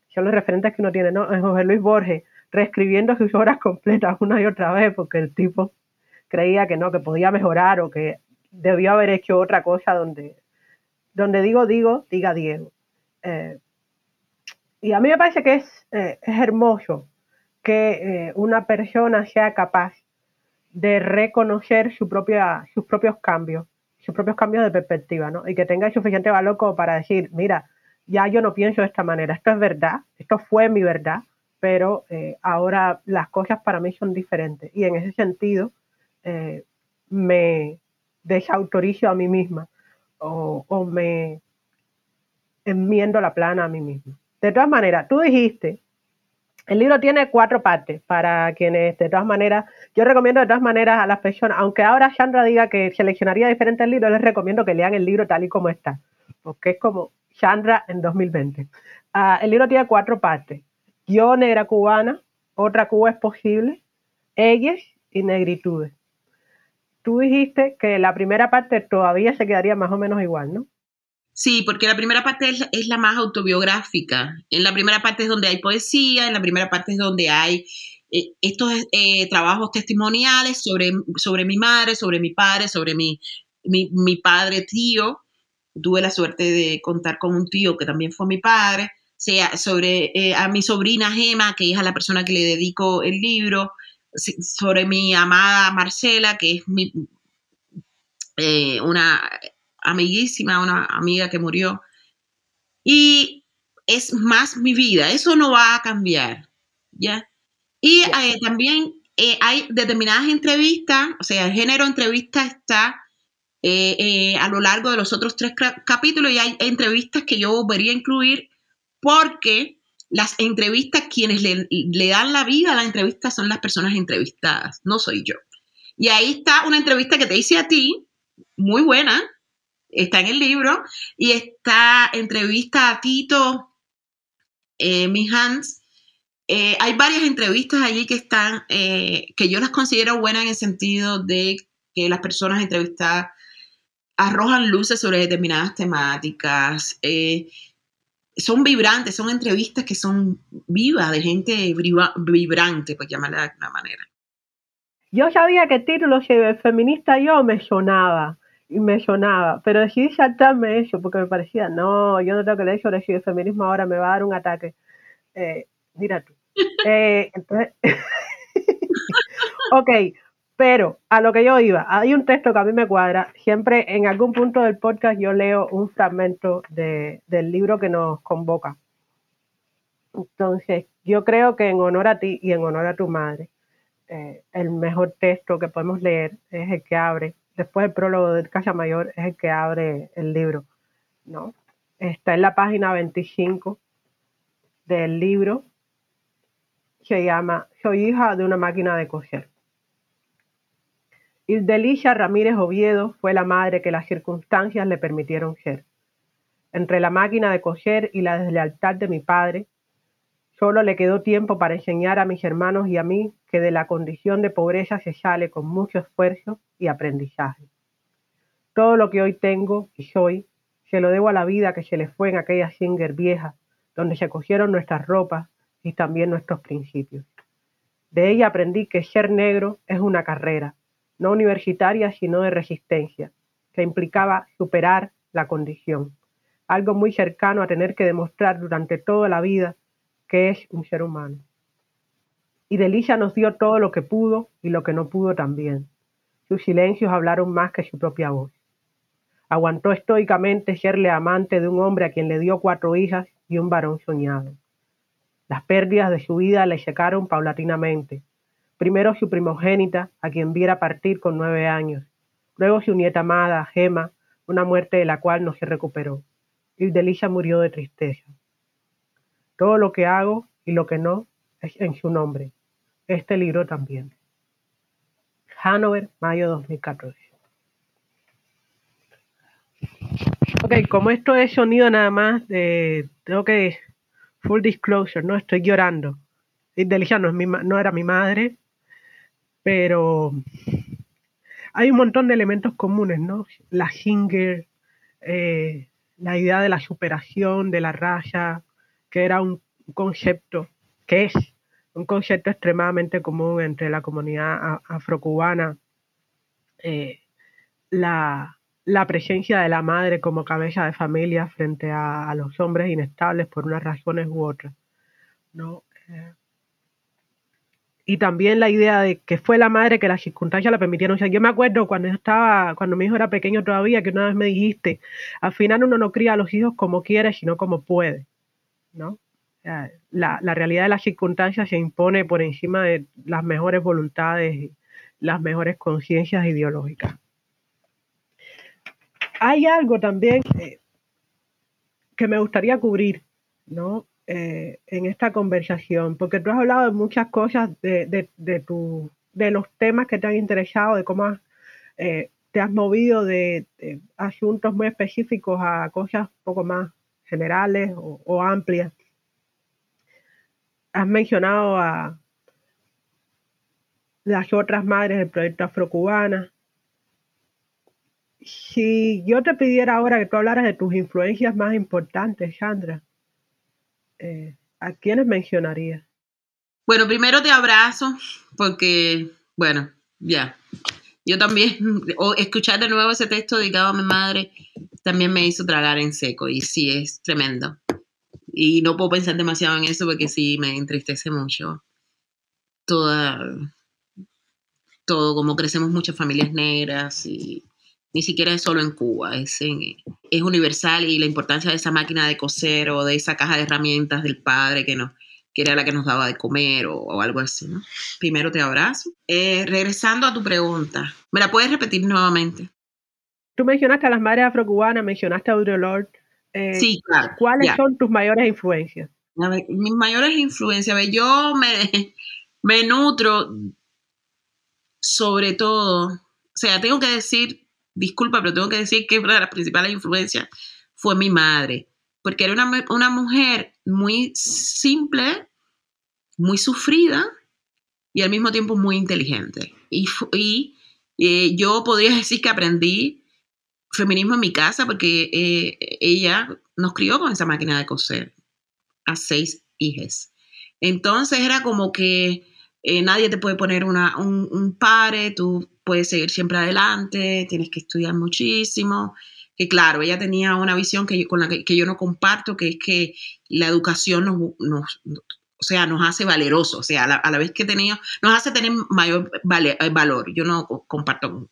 son los referentes que uno tiene, ¿no? En José Luis Borges, reescribiendo sus obras completas una y otra vez porque el tipo creía que no, que podía mejorar o que debió haber hecho otra cosa donde, donde digo, digo, diga Diego. Eh, y a mí me parece que es, eh, es hermoso que eh, una persona sea capaz de reconocer sus propios cambios, sus propios cambios de perspectiva, ¿no? Y que tenga suficiente valor como para decir, mira, ya yo no pienso de esta manera, esto es verdad, esto fue mi verdad, pero eh, ahora las cosas para mí son diferentes. Y en ese sentido, eh, me desautorizo a mí misma o, o me enmiendo la plana a mí misma. De todas maneras, tú dijiste el libro tiene cuatro partes para quienes, de todas maneras, yo recomiendo de todas maneras a las personas, aunque ahora Chandra diga que seleccionaría diferentes libros, les recomiendo que lean el libro tal y como está, porque es como Chandra en 2020. Ah, el libro tiene cuatro partes. Yo, negra cubana, otra Cuba es posible, ellas y negritudes. Tú dijiste que la primera parte todavía se quedaría más o menos igual, ¿no? Sí, porque la primera parte es, la más autobiográfica. En la primera parte es donde hay poesía, en la primera parte es donde hay eh, estos eh, trabajos testimoniales sobre, sobre mi madre, sobre mi padre, sobre mi, mi, padre tío. Tuve la suerte de contar con un tío que también fue mi padre. sobre eh, a mi sobrina Gema, que es a la persona que le dedico el libro. Sobre mi amada Marcela, que es mi, una amiguísima, una amiga que murió. Y es más mi vida, eso no va a cambiar, ¿ya? Y eh, también eh, hay determinadas entrevistas, o sea, el género entrevista está eh, a lo largo de los otros tres capítulos y hay entrevistas que yo volvería a incluir porque las entrevistas, quienes le, le, dan la vida a la entrevista son las personas entrevistadas, no soy yo. Y ahí está una entrevista que te hice a ti, muy buena, está en el libro, y está entrevista a Tito eh, Mihans. Eh, hay varias entrevistas allí que están, eh, que yo las considero buenas en el sentido de que las personas entrevistadas arrojan luces sobre determinadas temáticas. Eh, son vibrantes, son entrevistas que son vivas, de gente vibrante, por llamarla de alguna manera. Yo sabía que título feminista yo me sonaba me sonaba, pero decidí saltarme eso porque me parecía, no, yo no tengo que leer sobre el feminismo ahora, me va a dar un ataque. Eh, mira tú. Eh, entonces, ok, pero a lo que yo iba, hay un texto que a mí me cuadra, siempre en algún punto del podcast yo leo un fragmento de, del libro que nos convoca. Entonces, yo creo que en honor a ti y en honor a tu madre, eh, el mejor texto que podemos leer es el que abre después el prólogo de Casa Mayor es el que abre el libro, ¿no? Está en la página 25 del libro, se llama Soy hija de una máquina de coser. Ildelicia Ramírez Oviedo fue la madre que las circunstancias le permitieron ser. Entre la máquina de coser y la deslealtad de mi padre, solo le quedó tiempo para enseñar a mis hermanos y a mí que de la condición de pobreza se sale con mucho esfuerzo y aprendizaje. Todo lo que hoy tengo y soy se lo debo a la vida que se le fue en aquella Singer vieja, donde se cogieron nuestras ropas y también nuestros principios. De ella aprendí que ser negro es una carrera, no universitaria, sino de resistencia, que implicaba superar la condición, algo muy cercano a tener que demostrar durante toda la vida que es un ser humano. Y Delicia nos dio todo lo que pudo y lo que no pudo también. Sus silencios hablaron más que su propia voz. Aguantó estoicamente serle amante de un hombre a quien le dio cuatro hijas y un varón soñado. Las pérdidas de su vida le secaron paulatinamente. Primero su primogénita, a quien viera partir con nueve años. Luego su nieta amada, Gema, una muerte de la cual no se recuperó. Y Delicia murió de tristeza. Todo lo que hago y lo que no es en su nombre. Este libro también. Hanover, mayo 2014. Ok, como esto es sonido nada más, tengo que, full disclosure, ¿no? Estoy llorando. Delicia no, es no era mi madre, pero hay un montón de elementos comunes, ¿no? La Singer, eh, la idea de la superación, de la raza, que era un concepto, que es un concepto extremadamente común entre la comunidad afrocubana, eh, la, presencia de la madre como cabeza de familia frente a, los hombres inestables por unas razones u otras. ¿no? Eh, y también la idea de que fue la madre que las circunstancias la permitieron. Yo me acuerdo cuando estaba, cuando mi hijo era pequeño todavía, que una vez me dijiste, al final uno no cría a los hijos como quiere, sino como puede, ¿no? la, la, realidad de las circunstancias se impone por encima de las mejores voluntades y las mejores conciencias ideológicas. Hay algo también eh, que me gustaría cubrir, ¿no? Eh, en esta conversación, porque tú has hablado de muchas cosas de, de, de, tu, de los temas que te han interesado, de cómo eh, te has movido de, asuntos muy específicos a cosas un poco más generales o, amplias. Has mencionado a las otras madres del proyecto afrocubana. Si yo te pidiera ahora que tú hablaras de tus influencias más importantes, Sandra, eh, ¿a quiénes mencionaría? Bueno, primero te abrazo porque, bueno, ya. Yo también, o escuchar de nuevo ese texto dedicado a mi madre, también me hizo tragar en seco y sí, es tremendo. Y no puedo pensar demasiado en eso porque sí, me entristece mucho. Toda, todo, como crecemos muchas familias negras y ni siquiera es solo en Cuba, es, es universal y la importancia de esa máquina de coser o de esa caja de herramientas del padre que, no, que era la que nos daba de comer o, algo así, ¿no? Primero te abrazo. Eh, regresando a tu pregunta, ¿me la puedes repetir nuevamente? Tú mencionaste a las madres afrocubanas, mencionaste a Audre Lorde. Eh, sí, claro. ¿Cuáles son tus mayores influencias? mis mayores influencias, yo me, me nutro sobre todo, o sea, tengo que decir disculpa, pero tengo que decir que una de las principales influencias fue mi madre, porque era una, mujer muy simple, muy sufrida y al mismo tiempo muy inteligente. Y, y eh, yo podría decir que aprendí feminismo en mi casa porque eh, ella nos crió con esa máquina de coser a seis hijas. Entonces era como que eh, nadie te puede poner una, un, un pare, tú puedes seguir siempre adelante, tienes que estudiar muchísimo. Claro, ella tenía una visión que con la que, yo no comparto, que es que la educación nos, o sea, nos hace valerosos, o sea, a la, vez que tenía, nos hace tener mayor eh, valor. Yo no comparto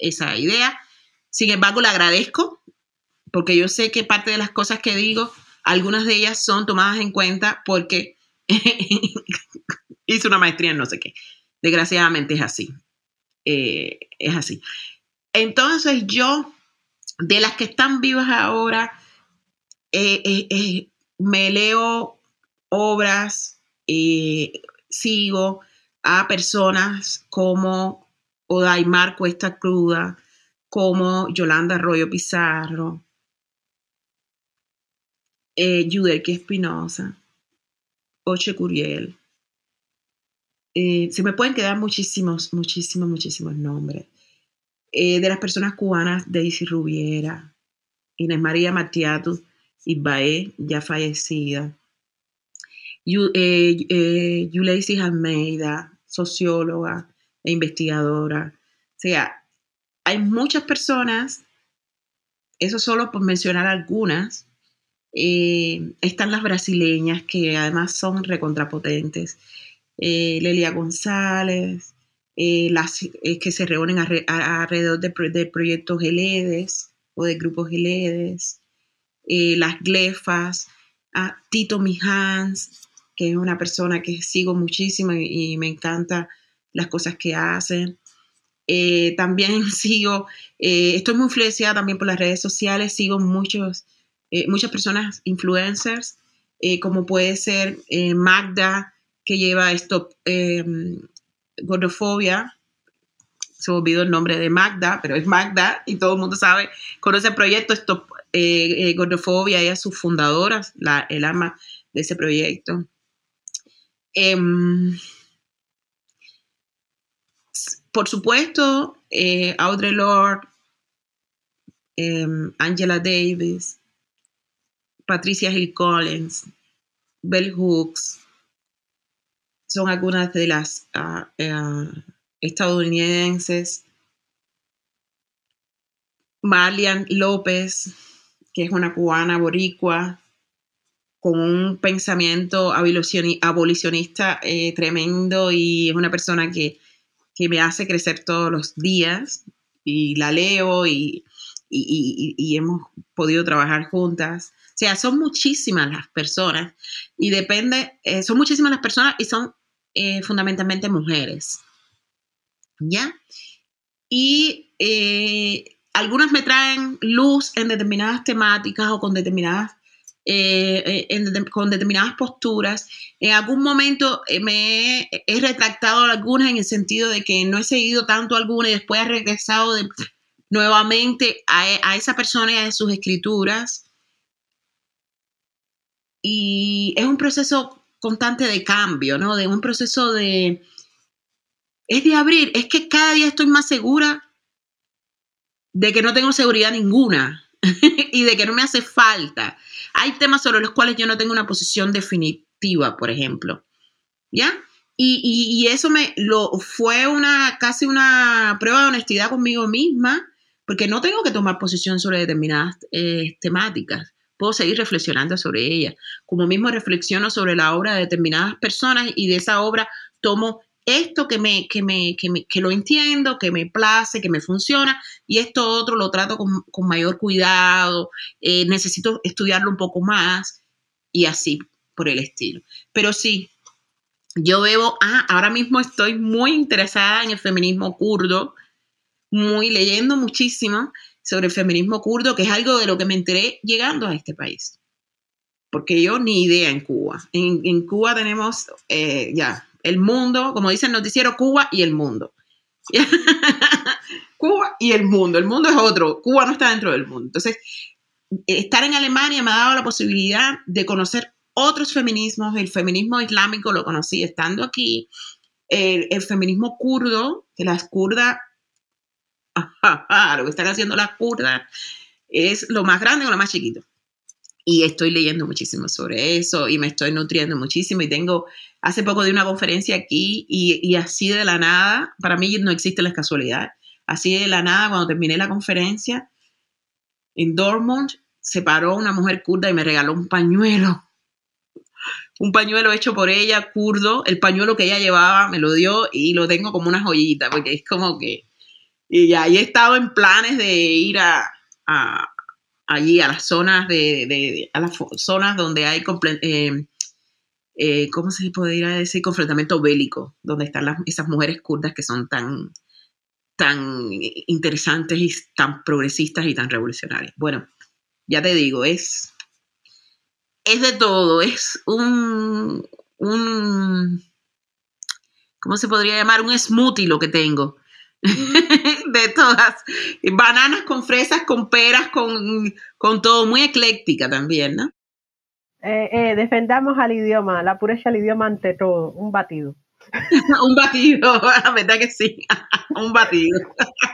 esa idea. Sin embargo, le agradezco, porque yo sé que parte de las cosas que digo, algunas de ellas son tomadas en cuenta porque hice una maestría en no sé qué. Desgraciadamente es así. Eh, es así. Entonces yo, de las que están vivas ahora, eh, eh, me leo obras, sigo a personas como Odaimar Cuesta Cruda, como Yolanda Arroyo Pizarro, eh, Espinosa, Oche Curiel, eh, se me pueden quedar muchísimos, muchísimos, muchísimos nombres. Eh, de las personas cubanas, Daisy Rubiera, Inés María Matiatu Ibaé, ya fallecida, eh, Yuleisis Almeida, socióloga e investigadora. O sea, hay muchas personas, eso solo por mencionar algunas, están las brasileñas que además son recontrapotentes eh, Lelia González, eh, las eh, que se reúnen alrededor de, proyectos GELEDES o de grupos GELEDES, las Glefas, a Tito Mijans, que es una persona que sigo muchísimo y, me encanta las cosas que hacen. también sigo, estoy muy influenciada también por las redes sociales, sigo muchos, muchas personas influencers, como puede ser Magda, que lleva esto, eh, gordofobia, se olvidó el nombre de Magda, pero es Magda y todo el mundo sabe, conoce el proyecto Stop eh, eh, Gordofobia, ella es su fundadora, el ama de ese proyecto. Em, por supuesto, Audre Lorde, em, Angela Davis, Patricia Hill Collins, Bell Hooks, son algunas de las ah, eh, estadounidenses. Malian López, que es una cubana boricua, con un pensamiento abolicionista eh, tremendo y es una persona que, me hace crecer todos los días y la leo y, hemos podido trabajar juntas. O sea, son muchísimas las personas y depende, eh, son muchísimas las personas y son eh, fundamentalmente mujeres. ¿Ya? Y algunas me traen luz en determinadas temáticas o con determinadas eh, con determinadas posturas. En algún momento eh, me he, retractado algunas en el sentido de que no he seguido tanto algunas y después he regresado nuevamente a, esa persona y a sus escrituras. Y es un proceso constante de cambio, ¿no? De un proceso de... Es de abrir, es que cada día estoy más segura de que no tengo seguridad ninguna y de que no me hace falta. Hay temas sobre los cuales yo no tengo una posición definitiva, por ejemplo. ¿Ya? Y, eso me lo fue una casi una prueba de honestidad conmigo misma, porque no tengo que tomar posición sobre determinadas eh, temáticas. Puedo seguir reflexionando sobre ellas. Como mismo reflexiono sobre la obra de determinadas personas y de esa obra tomo esto que, me, que, me, que, lo entiendo, que me place, que me funciona, y esto otro lo trato con, mayor cuidado, eh, necesito estudiarlo un poco más, y así por el estilo. Pero sí, yo veo, ah, ahora mismo estoy muy interesada en el feminismo kurdo, muy leyendo muchísimo sobre el feminismo kurdo, que es algo de lo que me enteré llegando a este país. Porque yo ni idea en Cuba. En, Cuba tenemos, eh, ya, el mundo, como dice el noticiero, Cuba y el mundo. Cuba y el mundo. El mundo es otro. Cuba no está dentro del mundo. Entonces, estar en Alemania me ha dado la posibilidad de conocer otros feminismos. El feminismo islámico lo conocí estando aquí. El, feminismo kurdo, que las kurdas, lo que están haciendo las kurdas es lo más grande o lo más chiquito. Y estoy leyendo muchísimo sobre eso y me estoy nutriendo muchísimo y tengo, hace poco de una conferencia aquí y, así de la nada, para mí no existe la casualidad, así de la nada cuando terminé la conferencia en Dortmund se paró una mujer kurda y me regaló un pañuelo, un pañuelo hecho por ella, kurdo, el pañuelo que ella llevaba me lo dio y lo tengo como una joyita porque es como que, y ahí he estado en planes de ir a allí a las zonas de, a las zonas donde hay eh, eh, ¿cómo se podría decir? confrontamiento bélico, donde están las, esas mujeres kurdas que son tan, tan interesantes y tan progresistas y tan revolucionarias. Bueno, ya te digo, es, es de todo, es un, un, ¿cómo se podría llamar? Un smoothie lo que tengo. de todas. Bananas con fresas, con peras, con, con todo, muy ecléctica también, ¿no? Eh, eh, defendamos al idioma, la pureza del idioma ante todo, un batido. un batido, la verdad que sí, un batido.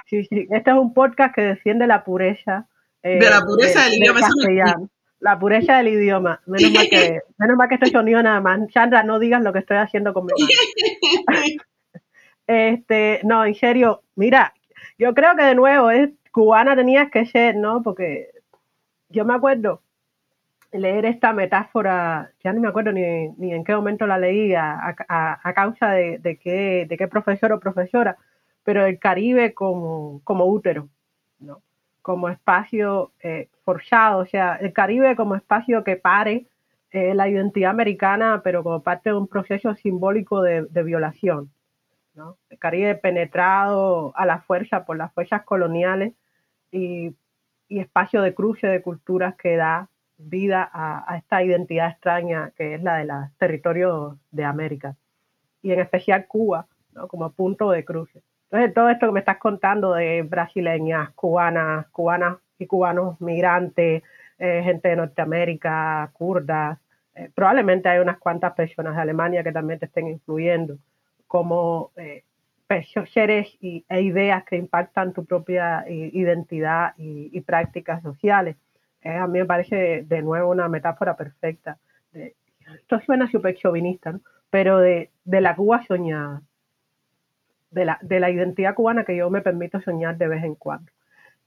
sí, sí, este es un podcast que defiende la pureza. Eh, de la pureza del idioma. la pureza del idioma. Menos mal que, menos mal que estoy sonido nada más. Chandra, no digas lo que estoy haciendo con mi Este, no, en serio, mira, yo creo que de nuevo es cubana tenías que ser, ¿no? Porque yo me acuerdo leer esta metáfora, ya no me acuerdo ni, en qué momento la leía, a, causa de, qué, de qué profesor o profesora, pero el Caribe como, como útero, ¿no? como espacio eh, forzado, o sea, el Caribe como espacio que pare eh, la identidad americana, pero como parte de un proceso simbólico de violación. El Caribe penetrado a la fuerza por las fuerzas coloniales y, espacio de cruce de culturas que da vida a, esta identidad extraña que es la de los territorios de América. Y en especial Cuba como punto de cruce. Entonces todo esto que me estás contando de brasileñas, cubanas, cubanas y cubanos migrantes, eh, gente de Norteamérica, kurdas, eh, probablemente hay unas cuantas personas de Alemania que también te estén influyendo como eh, seres y, e ideas que impactan tu propia eh, identidad y, prácticas sociales. Eh, a mí me parece de nuevo una metáfora perfecta. esto suena súper chauvinista, pero de, la Cuba soñada, de la, de la identidad cubana que yo me permito soñar de vez en cuando.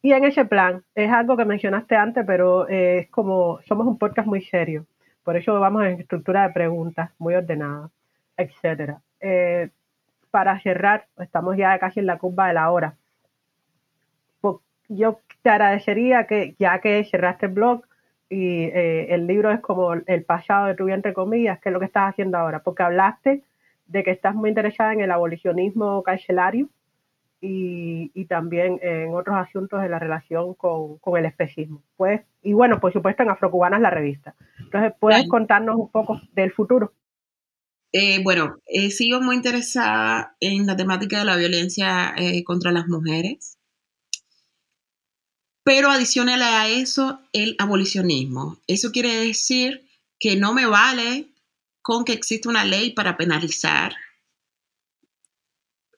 Y en ese plan, es algo que mencionaste antes, pero eh, es como, somos un podcast muy serio, por eso vamos en estructura de preguntas muy ordenada, etcétera. Eh, para cerrar, estamos ya casi en la curva de la hora. Yo te agradecería que, ya que cerraste el blog y eh, el libro es como el pasado de tu vida, entre comillas, que es lo que estás haciendo ahora, porque hablaste de que estás muy interesada en el abolicionismo carcelario y, también en otros asuntos de la relación con, el especismo. Pues, y bueno, por supuesto en Afrocubanas la revista. Entonces, ¿puedes contarnos un poco del futuro? Eh, bueno, he sido muy interesada en la temática de la violencia eh, contra las mujeres, pero adicional a eso, el abolicionismo. Eso quiere decir que no me vale con que exista una ley para penalizar,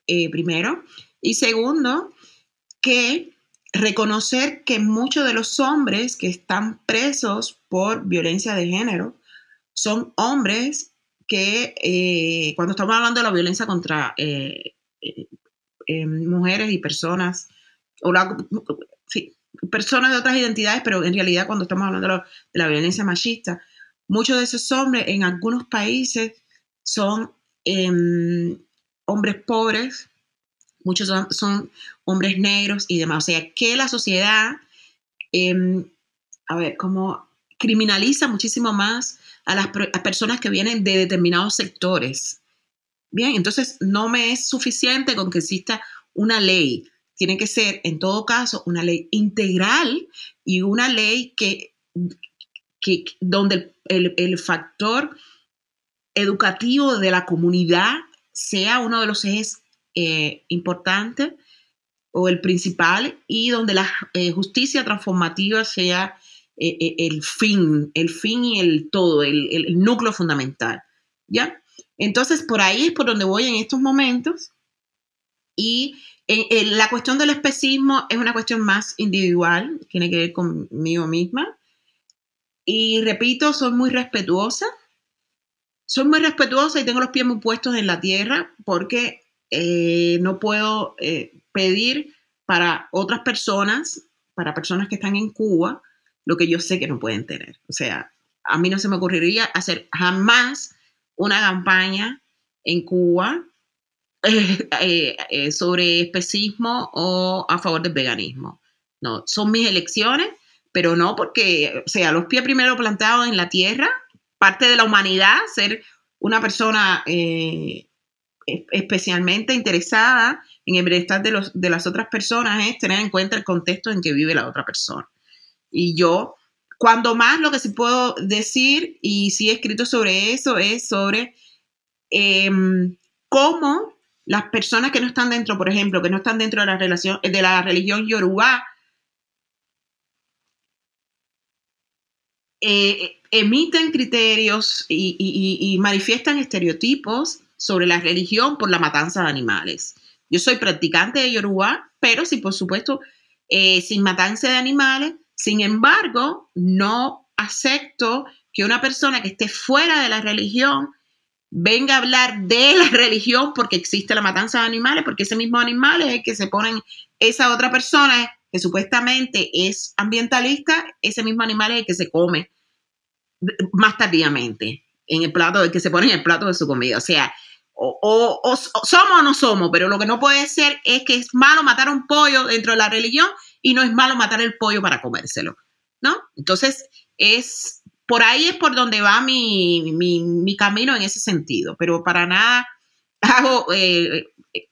eh, primero, y segundo, que reconocer que muchos de los hombres que están presos por violencia de género son hombres que eh, cuando estamos hablando de la violencia contra eh, eh, mujeres y personas, o personas de otras identidades, pero en realidad cuando estamos hablando de la, violencia machista, muchos de esos hombres en algunos países son em, hombres pobres, muchos son, hombres negros y demás. O sea, que la sociedad, em, a ver, como criminaliza muchísimo más a las personas que vienen de determinados sectores. Bien, entonces no me es suficiente con que exista una ley. Tiene que ser, en todo caso, una ley integral y una ley que, que donde el, factor educativo de la comunidad sea uno de los ejes eh, importantes o el principal y donde la eh, justicia transformativa sea eh, eh, el fin, el fin y el todo, el, núcleo fundamental. ¿Ya? Entonces, por ahí es por donde voy en estos momentos. Y la cuestión del especismo es una cuestión más individual, tiene que ver conmigo misma. Y repito, soy muy respetuosa. Soy muy respetuosa y tengo los pies muy puestos en la tierra porque eh, no puedo pedir para otras personas, para personas que están en Cuba, lo que yo sé que no pueden tener. O sea, a mí no se me ocurriría hacer jamás una campaña en Cuba eh, eh, eh, sobre especismo o a favor del veganismo. No, son mis elecciones, pero no porque, o sea, los pies primero plantados en la tierra, parte de la humanidad, ser una persona especialmente interesada en el bienestar de, los, de las otras personas es tener en cuenta el contexto en que vive la otra persona. Y yo, cuando más lo que sí puedo decir, y sí he escrito sobre eso, es sobre em, cómo las personas que no están dentro, por ejemplo, que no están dentro de la, relación, de la religión yoruba, eh, emiten criterios y, manifiestan estereotipos sobre la religión por la matanza de animales. Yo soy practicante de yoruba, pero sí, por supuesto, eh, sin matanza de animales, sin embargo, no acepto que una persona que esté fuera de la religión venga a hablar de la religión porque existe la matanza de animales, porque ese mismo animal es el que se ponen esa otra persona que supuestamente es ambientalista, ese mismo animal es el que se come más tardíamente en el plato, el que se pone en el plato de su comida. O sea, o, somos o no somos, pero lo que no puede ser es que es malo matar un pollo dentro de la religión y no es malo matar el pollo para comérselo, ¿no? Entonces, es por ahí es por donde va mi, camino en ese sentido, pero para nada hago, eh,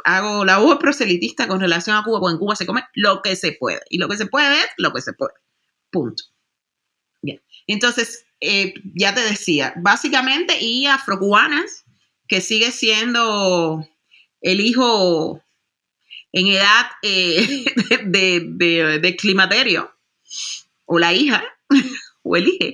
hago la voz proselitista con relación a Cuba, porque en Cuba se come lo que se puede, y lo que se puede es lo que se puede, punto. Bien, entonces, eh, ya te decía, básicamente, y afrocubanas, que sigue siendo el hijo en edad eh, de, de, climaterio, o la hija, o el hijo,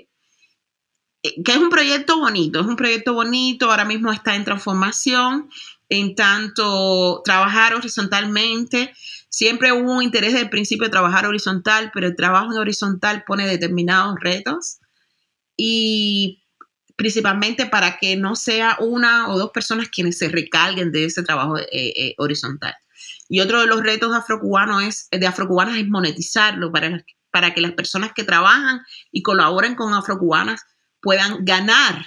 eh, que es un proyecto bonito, es un proyecto bonito, ahora mismo está en transformación, en tanto trabajar horizontalmente, siempre hubo un interés desde el principio de trabajar horizontal, pero el trabajo en horizontal pone determinados retos. Y principalmente para que no sea una o dos personas quienes se recalguen de ese trabajo eh, eh, horizontal. Y otro de los retos de afrocubanos es, de afrocubanas es monetizarlo para, para que las personas que trabajan y colaboren con afrocubanas puedan ganar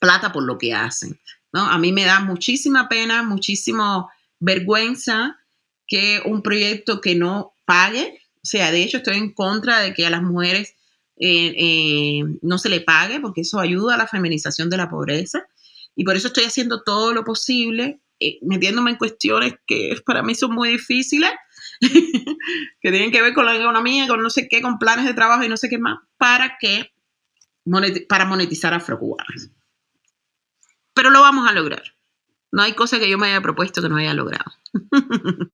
plata por lo que hacen. ¿no? A mí me da muchísima pena, muchísimo vergüenza que un proyecto que no pague, o sea, de hecho estoy en contra de que a las mujeres eh, eh, no se le pague, porque eso ayuda a la feminización de la pobreza. Y por eso estoy haciendo todo lo posible, eh, metiéndome en cuestiones que para mí son muy difíciles, que tienen que ver con la economía, con no sé qué, con planes de trabajo y no sé qué más, para que para monetizar afrocubanas. Pero lo vamos a lograr. No hay cosa que yo me haya propuesto que no haya logrado.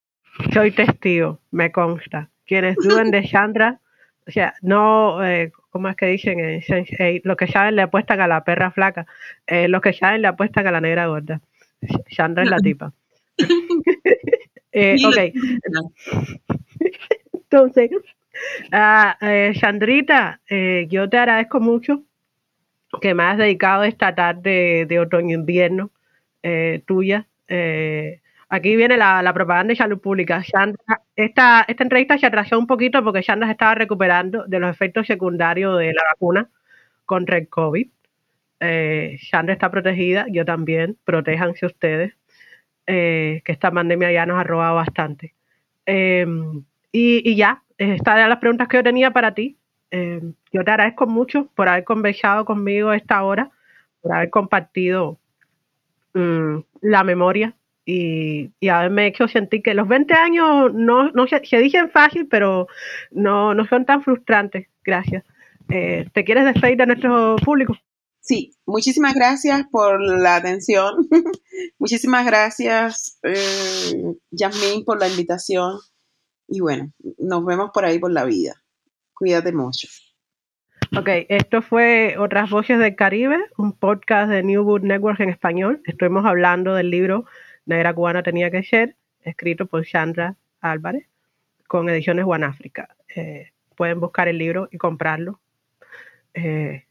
Soy testigo, me consta. Quienes duden de Chandra o sea, no, eh, ¿cómo es que dicen? Eh, lo que saben le apuestan a la perra flaca, eh, los que saben le apuestan a la negra gorda. Chandra es la tipa. eh, ok. Entonces, uh, eh, Chandrita, eh, yo te agradezco mucho que me has dedicado esta tarde de otoño-invierno eh, tuya. Eh, Aquí viene la, propaganda y salud pública. esta, esta entrevista se atrasó un poquito porque Chandra se estaba recuperando de los efectos secundarios de la vacuna contra el COVID. Eh, está protegida, yo también. Protéjanse ustedes, eh, que esta pandemia ya nos ha robado bastante. Eh, y, ya, estas eran las preguntas que yo tenía para ti. Eh, yo te agradezco mucho por haber conversado conmigo esta hora, por haber compartido mm, la memoria y, y, haberme hecho sentir que los 20 años no, se, dicen fácil, pero no, no son tan frustrantes. Gracias. Eh, ¿Te quieres despedir de nuestro público? Sí, muchísimas gracias por la atención. muchísimas gracias, eh, por la invitación. Y bueno, nos vemos por ahí por la vida. Cuídate mucho. Ok, esto fue Otras Voces del Caribe, un podcast de New Book Network en español. Estuvimos hablando del libro Negra Cubana tenía que ser, escrito por Chandra Álvarez, con ediciones One África. Eh, pueden buscar el libro y comprarlo. Eh,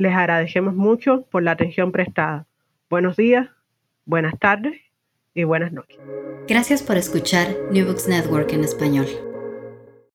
les agradecemos mucho por la atención prestada. Buenos días, buenas tardes y buenas noches. Gracias por escuchar New Books Network en español.